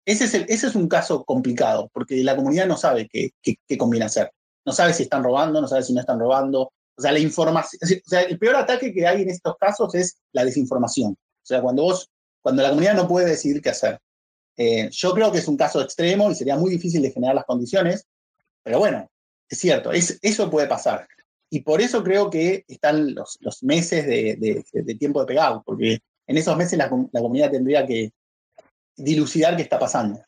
Ese es, ese es un caso complicado, porque la comunidad no sabe qué, qué, conviene hacer. No sabe si están robando, no sabe si no están robando. O sea, la información, o sea, el peor ataque que hay en estos casos es la desinformación. O sea, cuando vos, cuando la comunidad no puede decidir qué hacer. Eh, yo creo que es un caso extremo y sería muy difícil de generar las condiciones, pero bueno, es cierto, es, eso puede pasar. Y por eso creo que están los, los meses de, de, tiempo de pegado, porque en esos meses la, la, comunidad tendría que dilucidar qué está pasando.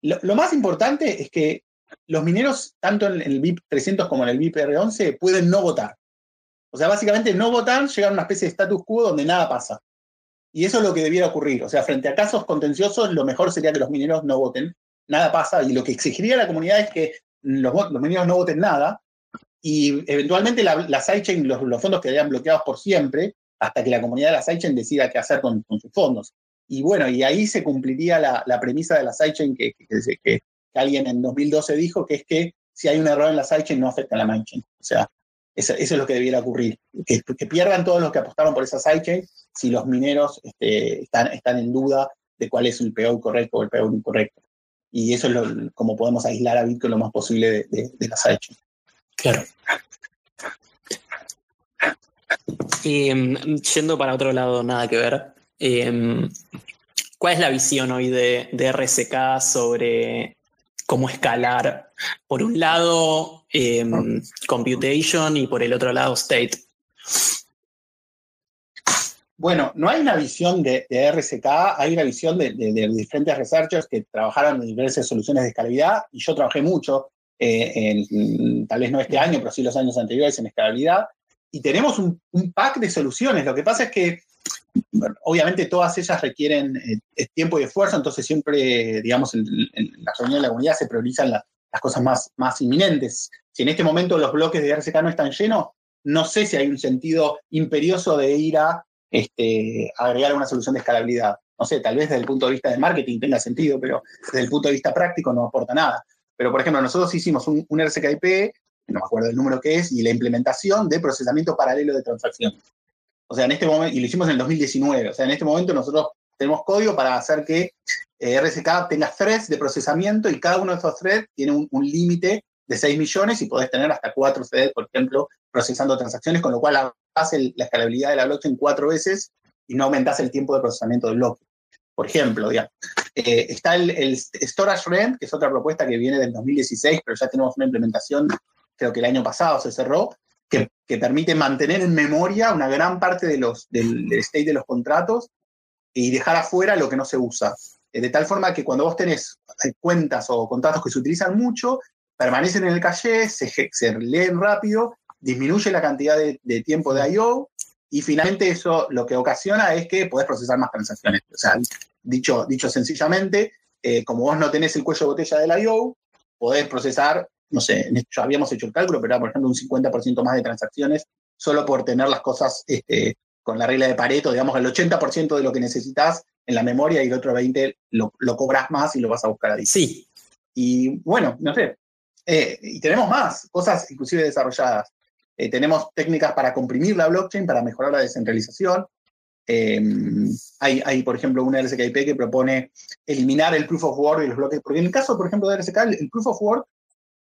Lo, más importante es que los mineros, tanto en el VIP 300 como en el VIP R11, pueden no votar. O sea, básicamente no votar, llegar a una especie de status quo donde nada pasa. Y eso es lo que debiera ocurrir. O sea, frente a casos contenciosos, lo mejor sería que los mineros no voten. Nada pasa. Y lo que exigiría la comunidad es que los, los mineros no voten nada. Y eventualmente la, la sidechain, los, los, fondos quedarían bloqueados por siempre hasta que la comunidad de la sidechain decida qué hacer con, sus fondos. Y bueno, y ahí se cumpliría la, la premisa de la sidechain que, que, que, que, alguien en 2012 dijo, que es que si hay un error en la sidechain no afecta a la mainchain. O sea, eso, es lo que debiera ocurrir. Que, pierdan todos los que apostaron por esa sidechain si los mineros este, están, están en duda de cuál es el peor correcto o el peor incorrecto. Y eso es lo, como podemos aislar a Bitcoin lo más posible de, de, la sidechain. Claro. Em, yendo para otro lado, nada que ver. Em, ¿Cuál es la visión hoy de, de, RSK sobre cómo escalar, por un lado, em, computation y por el otro lado, state. Bueno, no hay una visión de, RSK, hay una visión de, diferentes researchers que trabajaron en diversas soluciones de escalabilidad y yo trabajé mucho, eh, tal vez no este año, pero sí los años anteriores en escalabilidad, y tenemos un, pack de soluciones. Lo que pasa es que obviamente todas ellas requieren eh, tiempo y esfuerzo, entonces siempre, digamos, en, la reunión de la comunidad se priorizan las cosas más, más inminentes. Si en este momento los bloques de RSK no están llenos, no sé si hay un sentido imperioso de ir a este, agregar una solución de escalabilidad. No sé, tal vez desde el punto de vista de marketing tenga sentido, pero desde el punto de vista práctico no aporta nada. Pero, por ejemplo, nosotros hicimos un, un RSKIP, no me acuerdo el número que es, y la implementación de procesamiento paralelo de transacciones. O sea, en este momento, y lo hicimos en el 2019, o sea, en este momento nosotros tenemos código para hacer que eh, RSK tenga threads de procesamiento y cada uno de esos threads tiene un, límite de 6 millones y podés tener hasta 4 threads, por ejemplo, procesando transacciones, con lo cual hace la escalabilidad de la blockchain cuatro veces y no aumentás el tiempo de procesamiento del bloque. Por ejemplo, eh, está el, Storage Rent, que es otra propuesta que viene del 2016, pero ya tenemos una implementación, creo que el año pasado se cerró, que, permite mantener en memoria una gran parte de los, del, state de los contratos y dejar afuera lo que no se usa. Eh, de tal forma que cuando vos tenés eh, cuentas o contratos que se utilizan mucho, permanecen en el se, se leen rápido, disminuye la cantidad de, tiempo de I.O. y finalmente eso lo que ocasiona es que podés procesar más transacciones. O sea, dicho, dicho sencillamente, eh, como vos no tenés el cuello de botella del I.O., podés procesar no sé, ya habíamos hecho el cálculo, pero era, por ejemplo, un 50% más de transacciones solo por tener las cosas este, con la regla de Pareto, digamos, el 80% de lo que necesitas en la memoria y el otro 20% lo, lo cobras más y lo vas a buscar ahí. Sí. Y bueno, no sé. Eh, y tenemos más cosas inclusive desarrolladas. Eh, tenemos técnicas para comprimir la blockchain, para mejorar la descentralización. Em, hay, por ejemplo, una RSKIP que propone eliminar el proof of work de los bloques, porque en el caso, por ejemplo, de RSK, el proof of work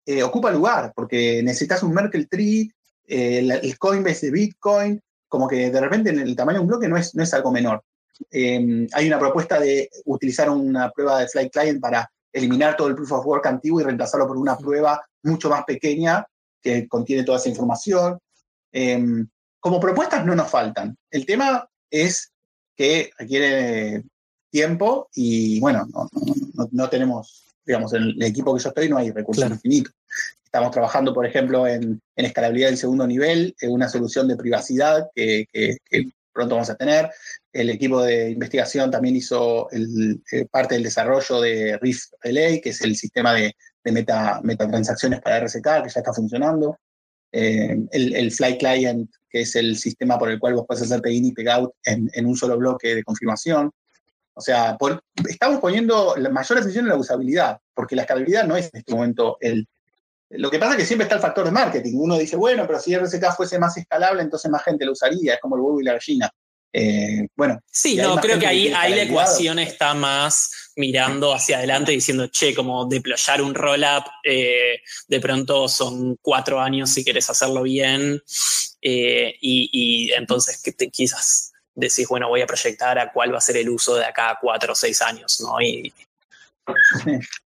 eh, ocupa lugar, porque necesitas un Merkle Tree, eh, el, Coinbase de Bitcoin, como que de repente en el tamaño de un bloque no es, no es algo menor. Em, hay una propuesta de utilizar una prueba de Flight Client para eliminar todo el proof of work antiguo y reemplazarlo por una prueba mucho más pequeña que contiene toda esa información. Em, como propuestas no nos faltan. El tema es que requiere tiempo y bueno, no tenemos digamos, en el equipo que yo estoy no hay recursos infinitos. Estamos trabajando, por ejemplo, en, escalabilidad del segundo nivel, en una solución de privacidad que, pronto vamos a tener. El equipo de investigación también hizo el, eh, parte del desarrollo de Rift Relay, que es el sistema de, meta, metatransacciones para RSK, que ya está funcionando. Eh, el, el, Fly Client, que es el sistema por el cual vos puedes hacer pegin y pegout en, en un solo bloque de confirmación. O sea, estamos poniendo la mayor atención en la usabilidad, porque la escalabilidad no es en este momento el, Lo que pasa es que siempre está el factor de marketing. Uno dice, bueno, pero si RSK fuese más escalable, entonces más gente lo usaría. Es como el huevo y la gallina. Eh, bueno. Sí, no, creo que ahí, ahí la ecuación está más mirando hacia adelante diciendo, che, como deployar un roll-up, eh, de pronto son cuatro años si quieres hacerlo bien, eh, y, entonces quizás decís, bueno, voy a proyectar a cuál va a ser el uso de acá a cuatro o seis años, ¿no? Y,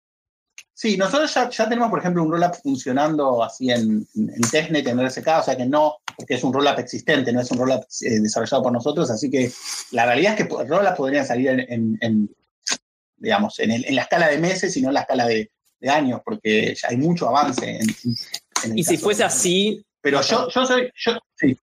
Sí, nosotros ya, tenemos, por ejemplo, un rollup funcionando así en, en, testnet, en RSK, o sea que no, porque es un rollup existente, no es un rollup eh, desarrollado por nosotros, así que la realidad es que rollups podrían salir en, digamos, en, la escala de meses y no en la escala de, años, porque ya hay mucho avance. y si fuese así... Pero yo, yo soy, yo, sí.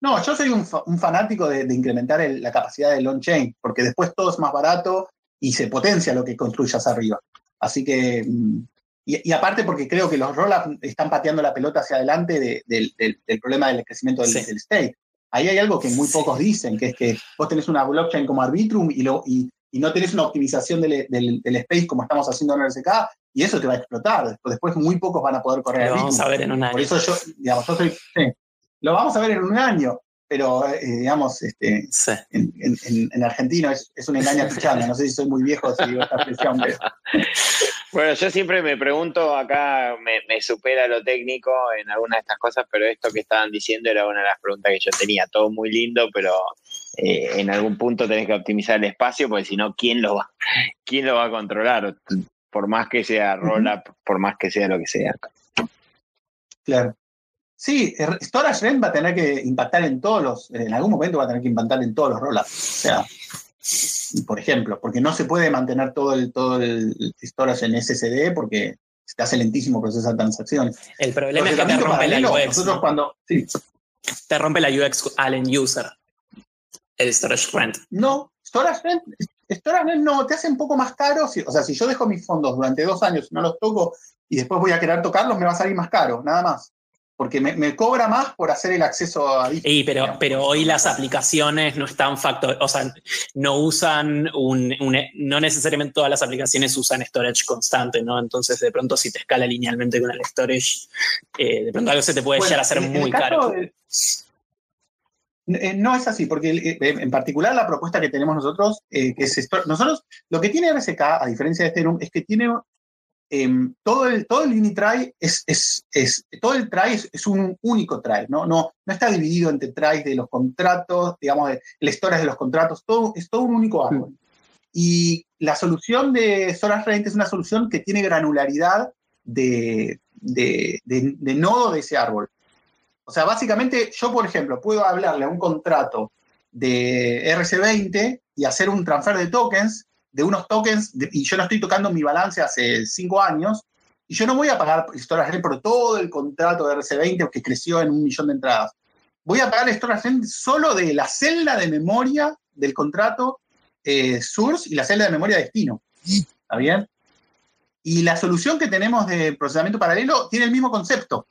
No, yo soy un, fanático de, incrementar la capacidad del on-chain, porque después todo es más barato y se potencia lo que construyas arriba. Así que, mm, y, aparte porque creo que los rollups están pateando la pelota hacia adelante del, problema del crecimiento del, state. Ahí hay algo que muy pocos dicen, que es que vos tenés una blockchain como Arbitrum y, lo, y, no tenés una optimización del, space como estamos haciendo en RSK, y eso te va a explotar. Después, muy pocos van a poder correr. Lo vamos a ver en un año. Por eso yo, digamos, yo soy, lo vamos a ver en un año, pero eh, digamos, este, en, en, Argentina es, es un engaño escuchando. No sé si soy muy viejo si digo esta expresión, Bueno, yo siempre me pregunto, acá me, supera lo técnico en algunas de estas cosas, pero esto que estaban diciendo era una de las preguntas que yo tenía. Todo muy lindo, pero eh, en algún punto tenés que optimizar el espacio, porque si no, ¿quién lo va, quién lo va a controlar? Por más que sea roll-up, por más que sea lo que sea. Claro. Sí, Storage Rent va a tener que impactar en todos los, en algún momento va a tener que impactar en todos los rollups. O sea, por ejemplo, porque no se puede mantener todo el, todo el storage en SSD porque se hace lentísimo proceso de transacción. El problema es que te rompe la UX. Nosotros cuando, sí. Te rompe la UX al end user. El storage rent. No, storage rent, storage rent no, te hace un poco más caro. o sea, si yo dejo mis fondos durante dos años y no los toco y después voy a querer tocarlos, me va a salir más caro, nada más porque me, cobra más por hacer el acceso a Sí, pero, pero hoy las aplicaciones no están factor, o sea, no usan un, no necesariamente todas las aplicaciones usan storage constante, ¿no? Entonces, de pronto, si te escala linealmente con el storage, eh, de pronto algo se te puede llegar a ser muy caro. Eh, no es así, porque eh, en particular la propuesta que tenemos nosotros, que es nosotros, lo que tiene RSK, a diferencia de Ethereum, es que tiene Em, todo, el, todo el Unitry es, es, es, todo el try es, un único try, ¿no? No, no está dividido entre tries de los contratos, digamos, de storage de los contratos, todo, es todo un único árbol. Y la solución de Storage Rent es una solución que tiene granularidad de, de, de, nodo de ese árbol. O sea, básicamente yo, por ejemplo, puedo hablarle a un contrato de RC20 y hacer un transfer de tokens de unos tokens, y yo no estoy tocando mi balance hace cinco años, y yo no voy a pagar Storage por todo el contrato de RC20 que creció en un millón de entradas. Voy a pagar Storage solo de la celda de memoria del contrato eh, source y la celda de memoria destino. ¿Está bien? Y la solución que tenemos de procesamiento paralelo tiene el mismo concepto,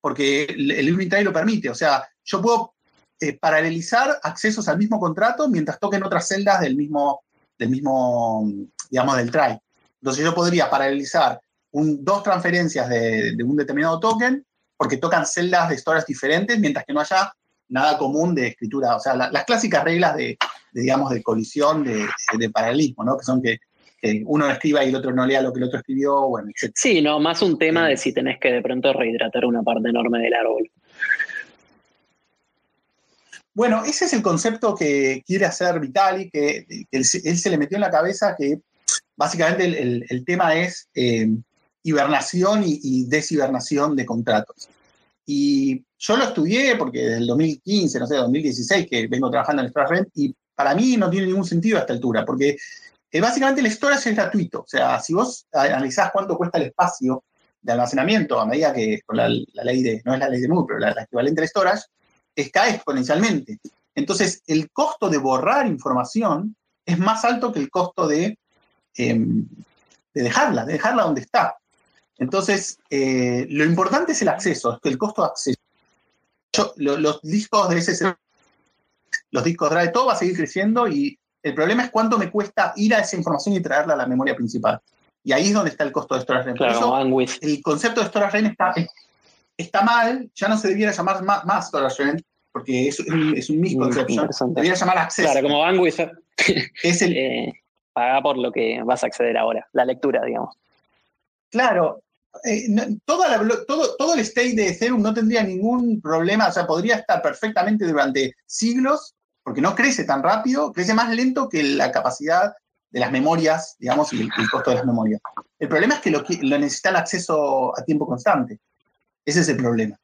porque el, el Unitary lo permite. O sea, yo puedo eh, paralelizar accesos al mismo contrato mientras toquen otras celdas del mismo, del mismo, digamos, del try. Entonces yo podría paralelizar dos transferencias de, un determinado token porque tocan celdas de storage diferentes mientras que no haya nada común de escritura. O sea, las clásicas reglas de, digamos, de colisión, de, paralelismo, ¿no? Que son que, uno escriba y el otro no lea lo que el otro escribió, bueno, etc. Sí, no, más un tema de si tenés que de pronto rehidratar una parte enorme del árbol. Bueno, ese es el concepto que quiere hacer Vitali, que, él, se le metió en la cabeza que básicamente el, tema es eh, hibernación y, deshibernación de contratos. Y yo lo estudié porque desde el 2015, no sé, 2016, que vengo trabajando en el Rent, y para mí no tiene ningún sentido a esta altura, porque eh, básicamente el storage es gratuito. O sea, si vos analizás cuánto cuesta el espacio de almacenamiento a medida que con la, ley de, no es la ley de Moore, pero la, la equivalente al storage, cae exponencialmente. Entonces, el costo de borrar información es más alto que el costo de, em, de dejarla, de dejarla donde está. Entonces, eh, lo importante es el acceso, es que el costo de acceso. los discos de SSD, los discos Drive, todo va a seguir creciendo y el problema es cuánto me cuesta ir a esa información y traerla a la memoria principal. Y ahí es donde está el costo de storage rent. el concepto de storage rent está, está mal, ya no se debiera llamar storage rent, porque es, es un misconception. Debería llamar acceso. Claro, como bandwidth. es el, eh, paga por lo que vas a acceder ahora, la lectura, digamos. Claro, eh, todo, todo el state de Ethereum no tendría ningún problema, o sea, podría estar perfectamente durante siglos, porque no crece tan rápido, crece más lento que la capacidad de las memorias, digamos, y el, costo de las memorias. El problema es que lo, lo necesitan acceso a tiempo constante. Ese es el problema.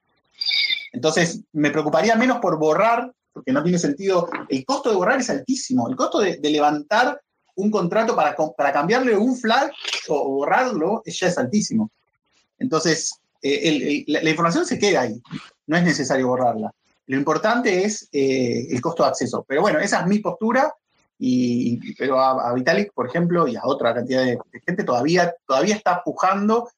Entonces, me preocuparía menos por borrar, porque no tiene sentido. El costo de borrar es altísimo. El costo de, levantar un contrato para, para, cambiarle un flag o borrarlo ya es altísimo. Entonces, eh, la, información se queda ahí. No es necesario borrarla. Lo importante es eh, el costo de acceso. Pero bueno, esa es mi postura. Y, pero a, Vitalik, por ejemplo, y a otra cantidad de, gente todavía, todavía está pujando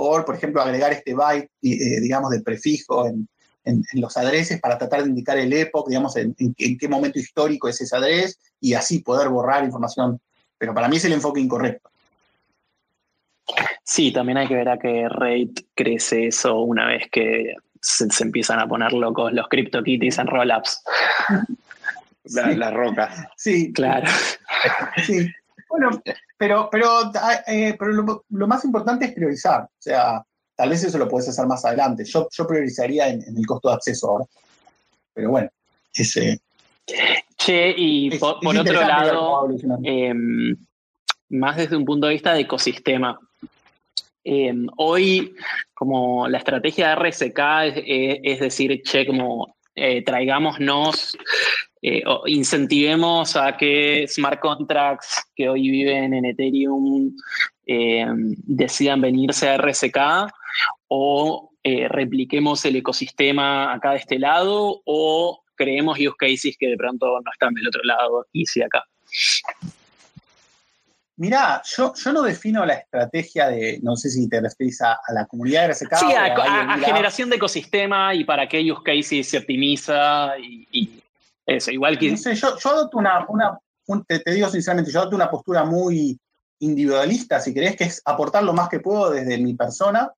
por, por ejemplo, agregar este byte, eh, digamos, de prefijo en, en, los adreses para tratar de indicar el epoch, digamos, en, qué momento histórico es ese adres y así poder borrar información. Pero para mí es el enfoque incorrecto. Sí, también hay que ver a qué rate crece eso una vez que se, empiezan a poner locos los CryptoKitties en rollups. Las rocas. Sí. Claro. Sí. Bueno, pero, pero, eh, pero lo, más importante es priorizar. O sea, Tal vez eso lo puedes hacer más adelante. Yo, yo priorizaría en, el costo de acceso ahora. Pero bueno, ese. Che, y por, otro lado, em, más desde un punto de vista de ecosistema. Em, hoy, como la estrategia de RSK es, decir, che, como eh, traigámonos, eh, incentivemos a que smart contracts que hoy viven en Ethereum em, decidan venirse a RSK o eh, repliquemos el ecosistema acá de este lado o creemos use cases que de pronto no están del otro lado y sí acá. Mirá, yo, yo no defino la estrategia de, no sé si te refieres a, la comunidad de RSK. Sí, a, generación de ecosistema y para qué use cases se optimiza y, eso, igual que... Yo, adopto una, te, digo sinceramente, yo adopto una postura muy individualista, si querés, que es aportar lo más que puedo desde mi persona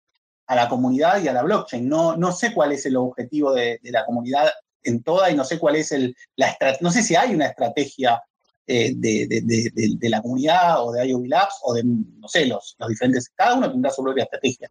a la comunidad y a la blockchain. No, no sé cuál es el objetivo de, la comunidad en toda y no sé cuál es el, la no sé si hay una estrategia eh, de, la comunidad o de IOV Labs o de, no sé, los, los diferentes, cada uno tendrá su propia estrategia.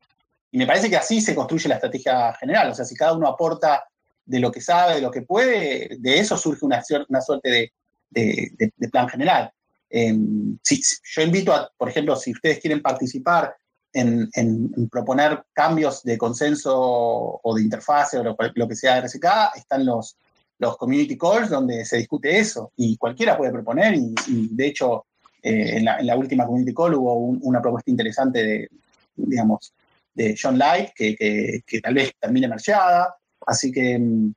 Y me parece que así se construye la estrategia general, o sea, si cada uno aporta de lo que sabe, de lo que puede, de eso surge una, una suerte de, plan general. Em, si, yo invito a, por ejemplo, si ustedes quieren participar en, proponer cambios de consenso o de interfase o lo, que sea de RSK, están los, los community calls donde se discute eso y cualquiera puede proponer y, de hecho eh, en, la, última community call hubo una propuesta interesante de, digamos, de John Light que, tal vez termine marchada. Así que, mm,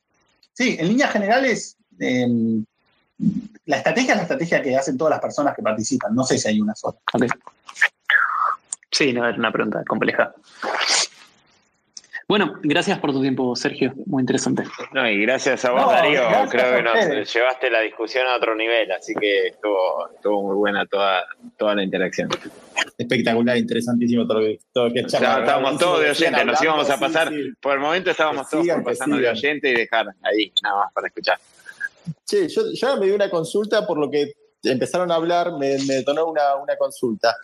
sí, en líneas generales, em, la estrategia es la estrategia que hacen todas las personas que participan. No sé si hay una sola. Sí, no, era una pregunta compleja. Bueno, gracias por tu tiempo, Sergio. Muy interesante. No, y gracias a vos, Darío. Creo que nos llevaste la discusión a otro nivel, así que estuvo, estuvo muy buena toda, toda la interacción. Espectacular, interesantísimo todo lo que, todo que Estábamos todos de oyente, nos íbamos a pasar. Por el momento estábamos todos pasando de oyente y dejar ahí, nada más para escuchar. Che, yo ya me di una consulta por lo que empezaron a hablar, me, me detonó una, una consulta.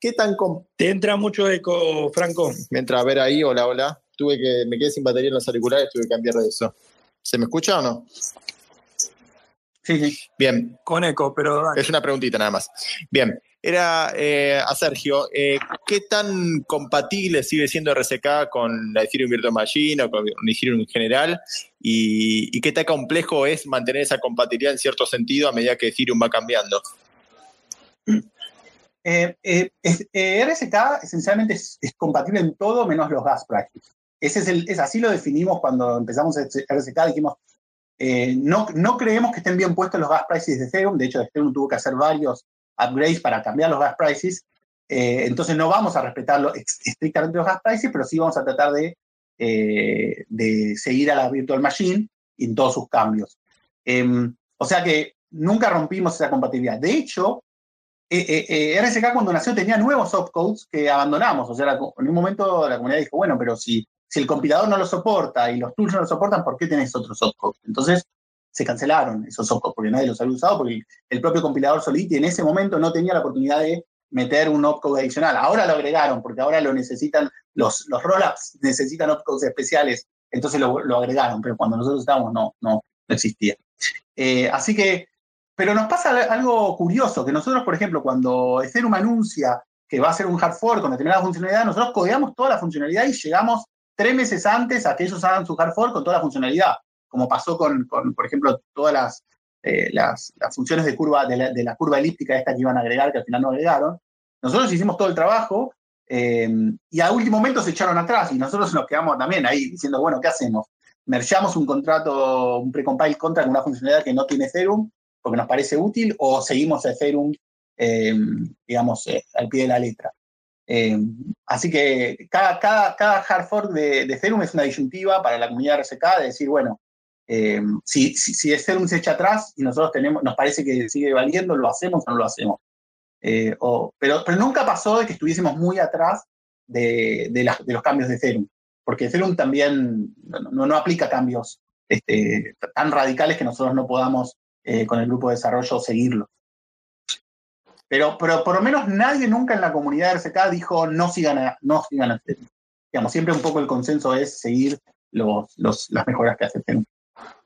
¿Qué tan Te entra mucho eco, Franco. Me entra a ver ahí, hola, hola. Tuve que, me quedé sin batería en los auriculares, tuve que cambiar de eso. ¿Se me escucha o no? Sí, sí. Bien. Con eco, pero Es una preguntita nada más. Bien. Era eh, a Sergio, eh, ¿qué tan compatible sigue siendo RSK con la Ethereum Virtual Machine o con Ethereum en general? Y, y, qué tan complejo es mantener esa compatibilidad en cierto sentido a medida que Ethereum va cambiando? Eh, eh, eh RSK esencialmente es, compatible en todo menos los gas prices. Ese es, así lo definimos cuando empezamos RSK, dijimos, eh, no, no creemos que estén bien puestos los gas prices de Ethereum, de hecho Ethereum tuvo que hacer varios upgrades para cambiar los gas prices, entonces no vamos a respetar estrictamente los gas prices, pero sí vamos a tratar de, de seguir a la virtual machine en todos sus cambios. Em, o sea que nunca rompimos esa compatibilidad. De hecho, RSK cuando nació tenía nuevos opcodes que abandonamos. O sea, en un momento la comunidad dijo, bueno, pero si, si el compilador no lo soporta y los tools no lo soportan, ¿por qué tenés otros opcodes? Entonces se cancelaron esos opcodes porque nadie los había usado, porque el propio compilador Solidity en ese momento no tenía la oportunidad de meter un opcode adicional. Ahora lo agregaron, porque ahora lo necesitan, los, los rollups necesitan opcodes especiales, entonces lo, agregaron, pero cuando nosotros estábamos no, no, existía. Eh, así que, pero nos pasa algo curioso, que nosotros, por ejemplo, cuando Ethereum anuncia que va a ser un hard fork con determinada funcionalidad, nosotros codeamos toda la funcionalidad y llegamos tres meses antes a que ellos hagan su hard fork con toda la funcionalidad, como pasó con, por ejemplo, todas las, eh, funciones de curva, de la, curva elíptica esta que iban a agregar, que al final no agregaron. Nosotros hicimos todo el trabajo eh, y a último momento se echaron atrás y nosotros nos quedamos también ahí diciendo, bueno, ¿qué hacemos? ¿Mergeamos un contrato, un precompile contra con una funcionalidad que no tiene Ethereum porque nos parece útil o seguimos a Ethereum, eh, digamos, al pie de la letra? Así que cada, hard fork de, de, Ethereum es una disyuntiva para la comunidad RSK de decir, bueno, eh, si, si, Ethereum se echa atrás y nosotros tenemos, nos parece que sigue valiendo, ¿lo hacemos o no lo hacemos? Eh, pero, nunca pasó de que estuviésemos muy atrás de, los cambios de Ethereum, porque Ethereum también no, aplica cambios este, tan radicales que nosotros no podamos eh, con el grupo de desarrollo seguirlos. Pero, pero por lo menos nadie nunca en la comunidad de RCK dijo no sigan a, no sigan a Ethereum. Digamos, siempre un poco el consenso es seguir los, los, las mejoras que hace.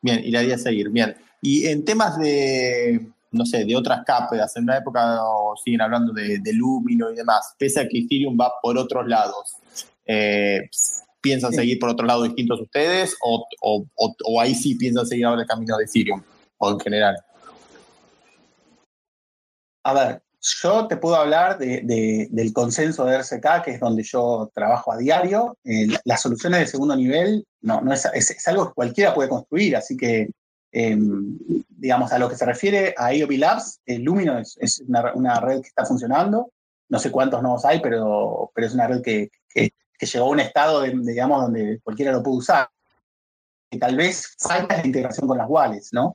Bien, y la idea es seguir. Bien. Y en temas de, no sé, de otras capas, en una época siguen hablando de, de Lumino y demás, pese a que Ethereum va por otros lados, eh, ¿piensan seguir por otros lados distintos ustedes o, o, ahí sí piensan seguir ahora el camino de Ethereum o en general? A ver, yo te puedo hablar de, del consenso de RCK, que es donde yo trabajo a diario. Eh, las soluciones de segundo nivel no, es, algo que cualquiera puede construir, así que, em, digamos, a lo que se refiere a IOB Labs, el Lumino es, una, red que está funcionando. No sé cuántos nodos hay, pero, pero es una red que, que, llegó a un estado, de, digamos, donde cualquiera lo puede usar. Y tal vez falta la integración con las wallets, ¿no?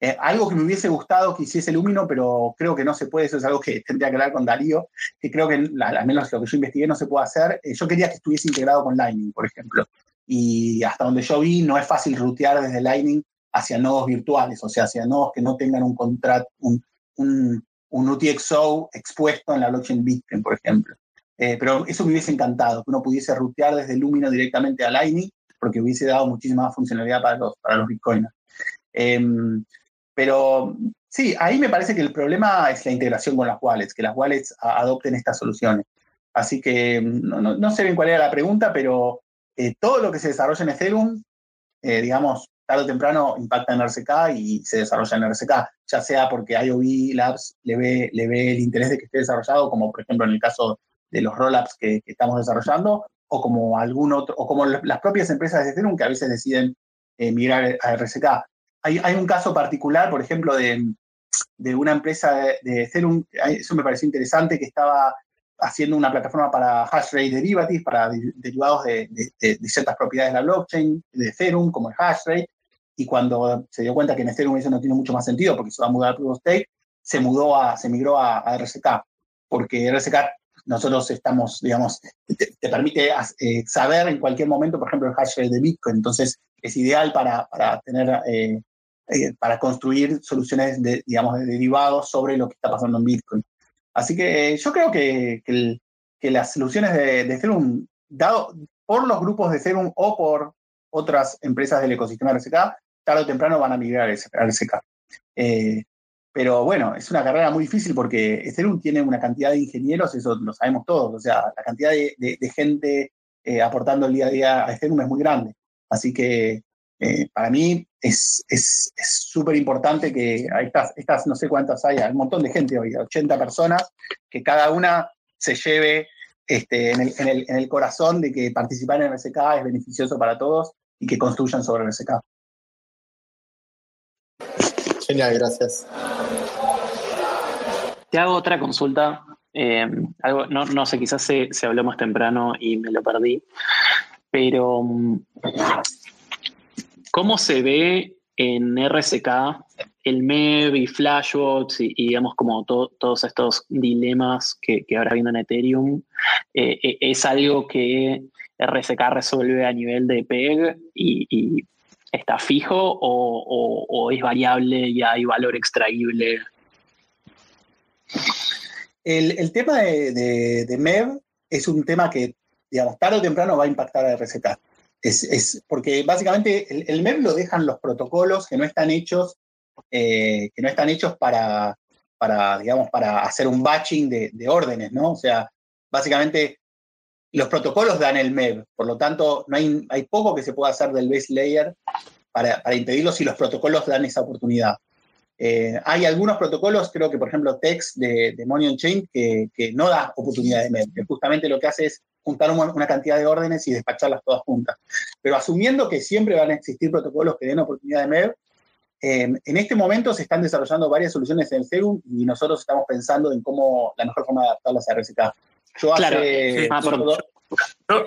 Eh, algo que me hubiese gustado que hiciese Lumino, pero creo que no se puede, eso es algo que tendría que hablar con Darío, que creo que al menos lo que yo investigué no se puede hacer. Eh, yo quería que estuviese integrado con Lightning, por ejemplo. Y hasta donde yo vi, no es fácil rutear desde Lightning hacia nodos virtuales, o sea, hacia nodos que no tengan un contrato, un, un, un, UTXO expuesto en la blockchain Bitcoin, por ejemplo. Eh, pero eso me hubiese encantado, que uno pudiese rutear desde Lumino directamente a Lightning, porque hubiese dado muchísima funcionalidad para los, para los bitcoiners. Em, pero sí, ahí me parece que el problema es la integración con las wallets, que las wallets adopten estas soluciones. Así que no, no, sé bien cuál era la pregunta, pero eh, todo lo que se desarrolla en Ethereum, eh, digamos, tarde o temprano impacta en RCK y se desarrolla en RCK, ya sea porque IOB Labs le ve, le ve el interés de que esté desarrollado, como por ejemplo en el caso de los rollups que, que estamos desarrollando, o como algún otro, o como las propias empresas de Ethereum que a veces deciden eh, migrar a RCK. Hay, un caso particular, por ejemplo, de, una empresa de, Ethereum, eso me pareció interesante, que estaba haciendo una plataforma para hash rate derivatives, para derivados de, ciertas propiedades de la blockchain, de Ethereum, como el hash rate, y cuando se dio cuenta que en Ethereum eso no tiene mucho más sentido porque se va a mudar a Proof of Stake, se mudó a, se migró a, RSK, porque RSK nosotros estamos, digamos, te, permite eh, saber en cualquier momento, por ejemplo, el hash rate de Bitcoin, entonces es ideal para, para tener eh, eh, para construir soluciones, de, digamos, de derivados sobre lo que está pasando en Bitcoin. Así que yo creo que, que, las soluciones de, Ethereum, dado por los grupos de Ethereum o por otras empresas del ecosistema RSK, tarde o temprano van a migrar a RSK. Eh, pero bueno, es una carrera muy difícil porque Ethereum tiene una cantidad de ingenieros, eso lo sabemos todos, o sea, la cantidad de, de, gente eh, aportando el día a día a Ethereum es muy grande. Así que eh, para mí es súper importante que estas, estas, no sé cuántas hay, hay un montón de gente hoy, 80 personas, que cada una se lleve este, en, el, en, el, en, el, corazón de que participar en RSK es beneficioso para todos y que construyan sobre RSK. Genial, gracias. Te hago otra consulta. Eh, algo, no, no, sé, quizás se, se habló más temprano y me lo perdí, pero mm, ¿Cómo se ve en RSK el MEV y Flashbots y, digamos como todos estos dilemas que, ahora viendo en Ethereum eh, eh, es algo que RSK resuelve a nivel de PEG y, está fijo o, es variable y hay valor extraíble. El, tema de, MEV es un tema que, digamos, tarde o temprano va a impactar a RSK. Es, porque básicamente el, MEV lo dejan los protocolos que no están hechos, eh, que no están hechos para, para, digamos, para hacer un batching de, de, órdenes, ¿no? O sea, básicamente los protocolos dan el MEV, por lo tanto, no hay, hay poco que se pueda hacer del base layer para, para impedirlo si los protocolos dan esa oportunidad. Eh, hay algunos protocolos, creo que por ejemplo Text de, de Money on Chain, que, que, no da oportunidad de MEV, que justamente lo que hace es juntar una, cantidad de órdenes y despacharlas todas juntas. Pero asumiendo que siempre van a existir protocolos que den oportunidad de MEV, eh, en este momento se están desarrollando varias soluciones en Ethereum y nosotros estamos pensando en cómo la mejor forma de adaptarlas a RSK. Yo hace... Ah,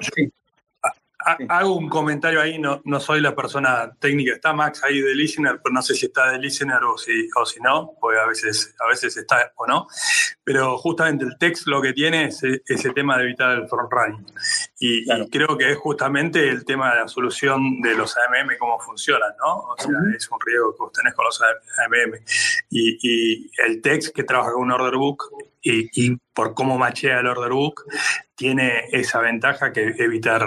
Hago un comentario ahí, no, no soy la persona técnica. Está Max ahí de listener, pero no sé si está de listener o si, o si no, porque a veces, a veces está o no. Pero justamente el text lo que tiene es ese tema de evitar el front running. Y, creo que es justamente el tema de la solución de los AMM, cómo funcionan, ¿no? O sea, es un riesgo que vos tenés con los AMM. Y, y el text que trabaja con un order book y, y por cómo machea el order book, tiene esa ventaja que evitar,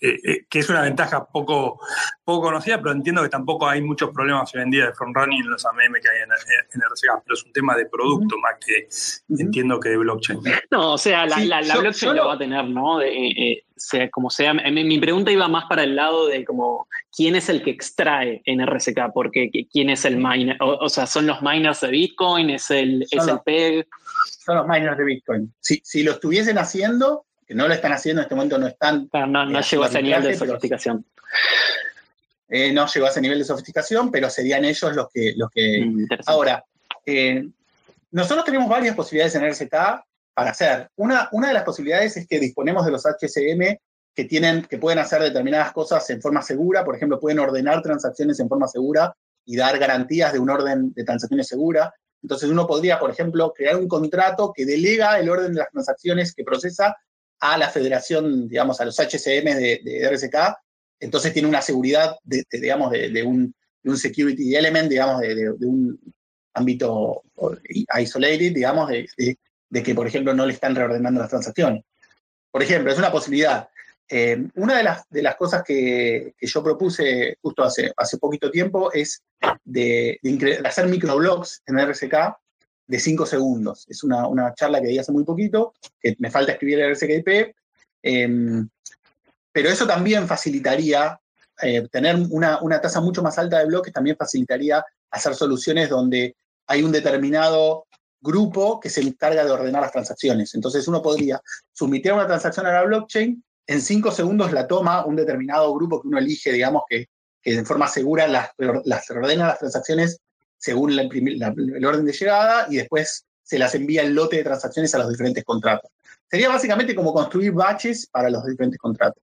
eh, eh, que es una ventaja poco, poco conocida, pero entiendo que tampoco hay muchos problemas hoy en día de front running en los AMM que hay en, en RCK, pero es un tema de producto más que entiendo que de blockchain. No, o sea, la, blockchain lo va a tener, ¿no? Eh, sea, como sea, mi, pregunta iba más para el lado de como quién es el que extrae en RSK, porque quién es el miner, o, sea, son los miners de Bitcoin, es el, es el PEG. Son los miners de Bitcoin. Si, si lo estuviesen haciendo, que no lo están haciendo en este momento, no están. no, llegó a ese nivel de sofisticación. Eh, no llegó a ese nivel de sofisticación, pero serían ellos los que. Los que... Mm, ahora, eh, nosotros tenemos varias posibilidades en RZK para hacer. Una, una de las posibilidades es que disponemos de los HCM que, tienen, que pueden hacer determinadas cosas en forma segura, por ejemplo, pueden ordenar transacciones en forma segura y dar garantías de un orden de transacciones segura. Entonces uno podría, por ejemplo, crear un contrato que delega el orden de las transacciones que procesa a la federación, digamos, a los HCM de, RSK, entonces tiene una seguridad, de, digamos, de, un, security element, digamos, de, un ámbito isolated, digamos, de, que, por ejemplo, no le están reordenando las transacciones. Por ejemplo, es una posibilidad. Eh, una de las, de las cosas que, yo propuse justo hace, hace poquito tiempo es de, hacer microblogs en RSK de 5 segundos. Es una, una, charla que di hace muy poquito, que me falta escribir el RSKIP, em, pero eso también facilitaría, eh, tener una, una, tasa mucho más alta de bloques, también facilitaría hacer soluciones donde hay un determinado grupo que se encarga de ordenar las transacciones. Entonces uno podría sumitir una transacción a la blockchain, en 5 segundos la toma un determinado grupo que uno elige, digamos, que, que de forma segura las, las ordena las transacciones según el orden de llegada y después se las envía el lote de transacciones a los diferentes contratos. Sería básicamente como construir batches para los diferentes contratos.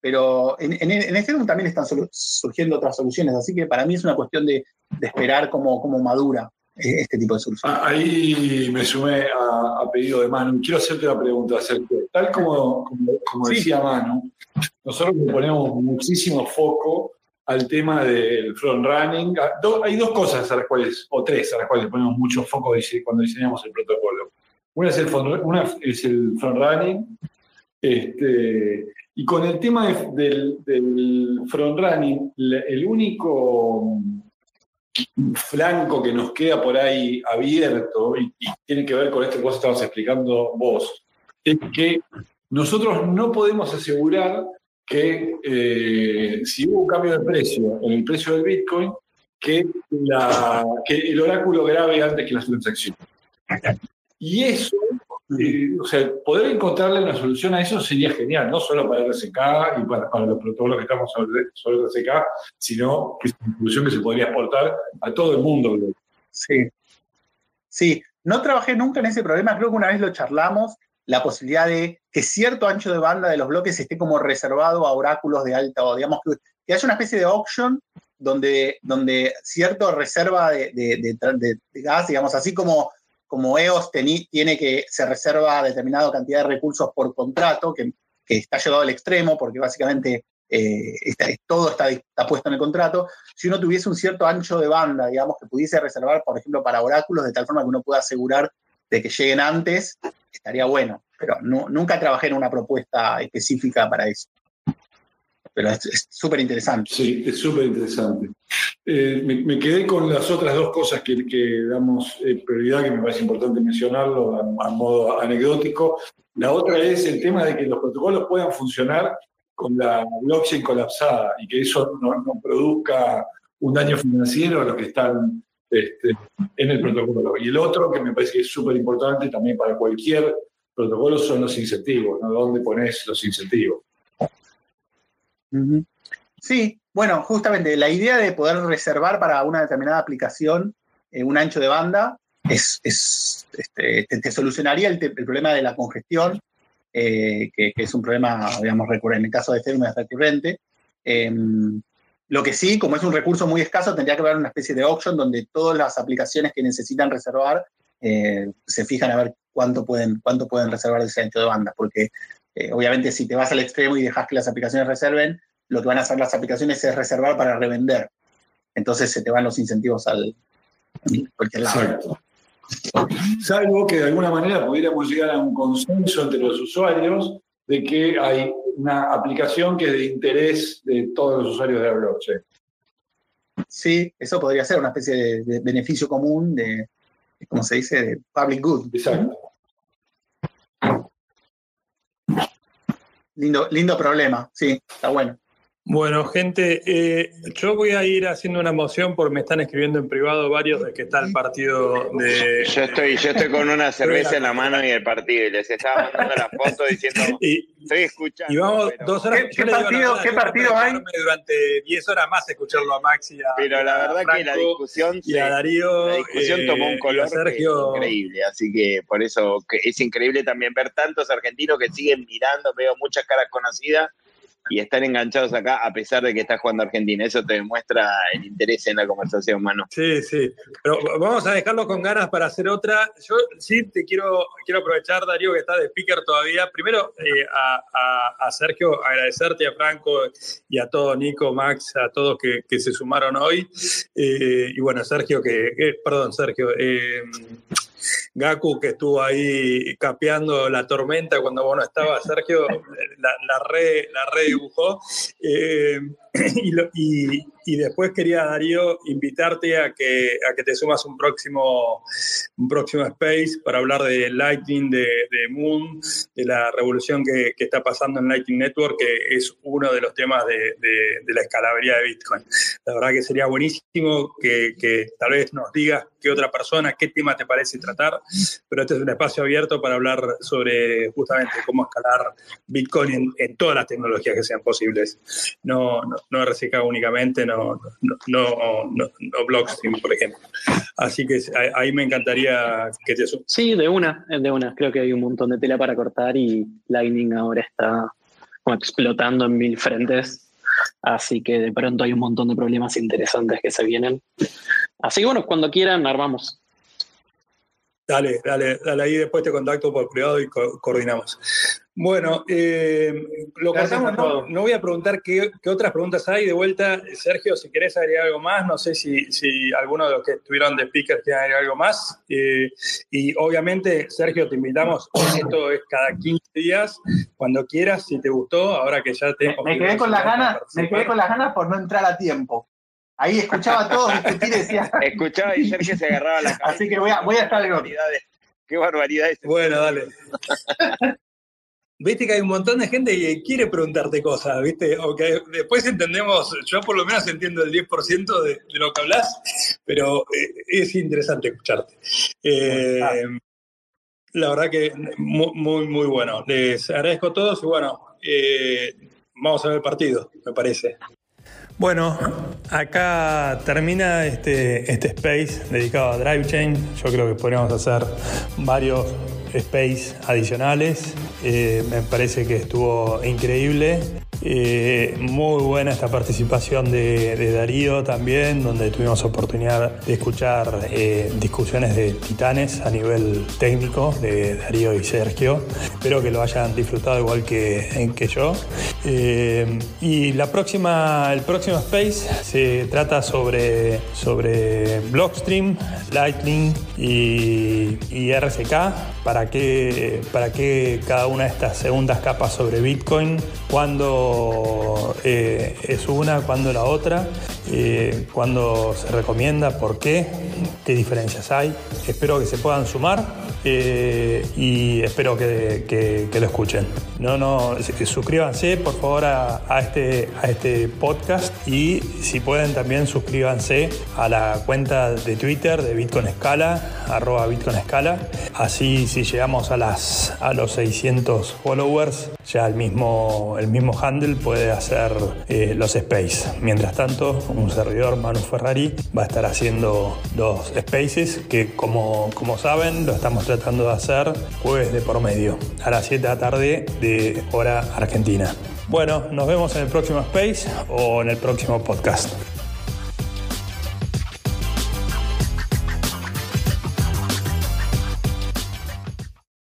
Pero en, en, este también están surgiendo otras soluciones, así que para mí es una cuestión de, esperar cómo, cómo madura eh, este tipo de soluciones. Ah, ahí me sumé a, pedido de Manu. Quiero hacerte una pregunta. Tal como, como, decía Manu, nosotros le ponemos muchísimo foco al tema del front running. Ah, hay dos cosas a las cuales, o tres a las cuales ponemos mucho foco cuando diseñamos el protocolo. Una es el front, una es el front running, este, y con el tema del, front running, el único flanco que nos queda por ahí abierto, y, y tiene que ver con esto que vos estabas explicando vos, es que nosotros no podemos asegurar que eh, si hubo un cambio de precio en el precio del Bitcoin, que, el oráculo grave antes que las transacciones. Y eso, eh, o sea, poder encontrarle una solución a eso sería genial, no solo para RSK y para, los protocolos que estamos sobre, sobre RSK, sino que es una solución que se podría aportar a todo el mundo. Sí. Sí, no trabajé nunca en ese problema, creo que una vez lo charlamos la posibilidad de que cierto ancho de banda de los bloques esté como reservado a oráculos de alta, o digamos que, haya una especie de auction donde, donde cierto reserva de, gas, digamos, así como, como EOS tiene que se reserva determinada cantidad de recursos por contrato, que, está llevado al extremo, porque básicamente eh, todo está, está, puesto en el contrato, si uno tuviese un cierto ancho de banda, digamos, que pudiese reservar, por ejemplo, para oráculos, de tal forma que uno pueda asegurar de que lleguen antes, estaría bueno. Pero nunca trabajé en una propuesta específica para eso pero es súper interesante. Sí, es súper interesante. Eh, me, quedé con las otras dos cosas que, que damos eh, prioridad, que me parece importante mencionarlo a, modo anecdótico. La otra es el tema de que los protocolos puedan funcionar con la blockchain colapsada y que eso no, produzca un daño financiero a los que están este, en el protocolo. Y el otro, que me parece que es súper importante también para cualquier protocolo, son los incentivos, ¿no? ¿Dónde pones los incentivos? Sí, bueno, justamente la idea de poder reservar para una determinada aplicación eh, un ancho de banda es, este, te, solucionaría el, problema de la congestión, eh, que, es un problema, digamos, recurrente. En el caso de Ethereum es recurrente. Em, lo que sí, como es un recurso muy escaso, tendría que haber una especie de auction donde todas las aplicaciones que necesitan reservar eh, se fijan a ver cuánto pueden, cuánto pueden reservar de ese ancho de banda, porque eh, obviamente, si te vas al extremo y dejas que las aplicaciones reserven, lo que van a hacer las aplicaciones es reservar para revender. Entonces se te van los incentivos al cualquier lado. Salvo que de alguna manera pudiéramos llegar a un consenso entre los usuarios de que hay una aplicación que es de interés de todos los usuarios de la blockchain. Sí, eso podría ser una especie de, de beneficio común de, ¿cómo se dice?, de public good. Exacto. Lindo, lindo problema, sí, está bueno. Bueno, gente, eh, yo voy a ir haciendo una moción porque me están escribiendo en privado varios de que está el partido de. Yo estoy, yo estoy con una cerveza en la mano y el partido, y les estaba mandando la foto diciendo. estoy escuchando. Y vamos dos horas. ¿Qué, partido, ¿qué partido hay? Durante 10 horas más escucharlo a Maxi. A, pero la verdad que la discusión. Y a Darío. La discusión tomó un eh, color increíble, así que por eso es increíble también ver tantos argentinos que siguen mirando, veo muchas caras conocidas y están enganchados acá a pesar de que está jugando Argentina. Eso te demuestra el interés en la conversación, mano. Sí, sí. Pero vamos a dejarlo con ganas para hacer otra. Yo sí te quiero, quiero aprovechar, Darío, que está de speaker todavía. Primero, eh, a, Sergio, agradecerte a Franco y a todo, Nico, Max, a todos que, se sumaron hoy. Eh, y bueno, Sergio, que, perdón, Sergio. Eh, Gaku, que estuvo ahí capeando la tormenta cuando vos no Sergio, la, la, re, la redibujó. Eh, y, después quería, Darío, invitarte a que, a que te sumas un próximo, un próximo space para hablar de Lightning, de, de Moon, de la revolución que, que, está pasando en Lightning Network, que es uno de los temas de, de, la escalabilidad de Bitcoin. La verdad que sería buenísimo que, que, tal vez nos digas qué otra persona, qué tema te parece tratar, pero este es un espacio abierto para hablar sobre justamente cómo escalar Bitcoin en, en todas las tecnologías que sean posibles. No, no, no RSK únicamente, no, no, no, no, Blockstream, por ejemplo. Así que ahí me encantaría que te sumes. Sí, de una, de una. Creo que hay un montón de tela para cortar y Lightning ahora está explotando en mil frentes. Así que de pronto hay un montón de problemas interesantes que se vienen. Así que bueno, cuando quieran, armamos. Dale, dale, dale ahí, después te contacto por privado y coordinamos. Bueno, eh, lo pasamos, no, no, voy a preguntar qué, otras preguntas hay. De vuelta, Sergio, si querés agregar algo más, no sé si, si alguno de los que estuvieron de speaker quiere agregar algo más. Eh, y obviamente, Sergio, te invitamos, esto es cada 15 días, cuando quieras, si te gustó, ahora que ya te... Me, quedé con las ganas, me quedé con las ganas por no entrar a tiempo. Ahí escuchaba a todos discutir y decía... Escuchaba y Sergio se agarraba la cabeza. Así que voy a, voy a estar en Qué barbaridad es. Bueno, dale. viste que hay un montón de gente que quiere preguntarte cosas, ¿viste? Aunque después entendemos, yo por lo menos entiendo el 10% de, lo que hablas, pero eh, es interesante escucharte. Eh, la verdad que muy, muy, bueno. Les agradezco a todos y bueno, eh, vamos a ver el partido, me parece. Bueno, acá termina este, este space dedicado a Drive Chain. Yo creo que podríamos hacer varios space adicionales. Eh, me parece que estuvo increíble. Eh, muy buena esta participación de, Darío también, donde tuvimos oportunidad de escuchar eh, discusiones de titanes a nivel técnico de Darío y Sergio. Espero que lo hayan disfrutado igual que, que yo. Eh, y la próxima, el próximo Space se trata sobre, sobre Blockstream, Lightning y, y RCK. ¿Para qué, ¿Para qué cada una de estas segundas capas sobre Bitcoin? ¿Cuándo eh, es una? ¿Cuándo la otra? Eh, ¿Cuándo se recomienda? ¿Por qué? ¿Qué diferencias hay? Espero que se puedan sumar eh, y espero que, lo escuchen. No, no, suscríbanse por favor a, este, a este podcast y si pueden también suscríbanse a la cuenta de Twitter de Bitcoin Escala, arroba Bitcoin Escala. Así si llegamos a, las, a los 600 followers, ya el mismo, el mismo handle puede hacer eh, los space. Mientras tanto, un servidor, Manu Ferrari, va a estar haciendo los spaces que como, como saben lo estamos tratando de hacer jueves de por medio, a las 7 de la tarde de hora argentina. Bueno, nos vemos en el próximo Space o en el próximo podcast.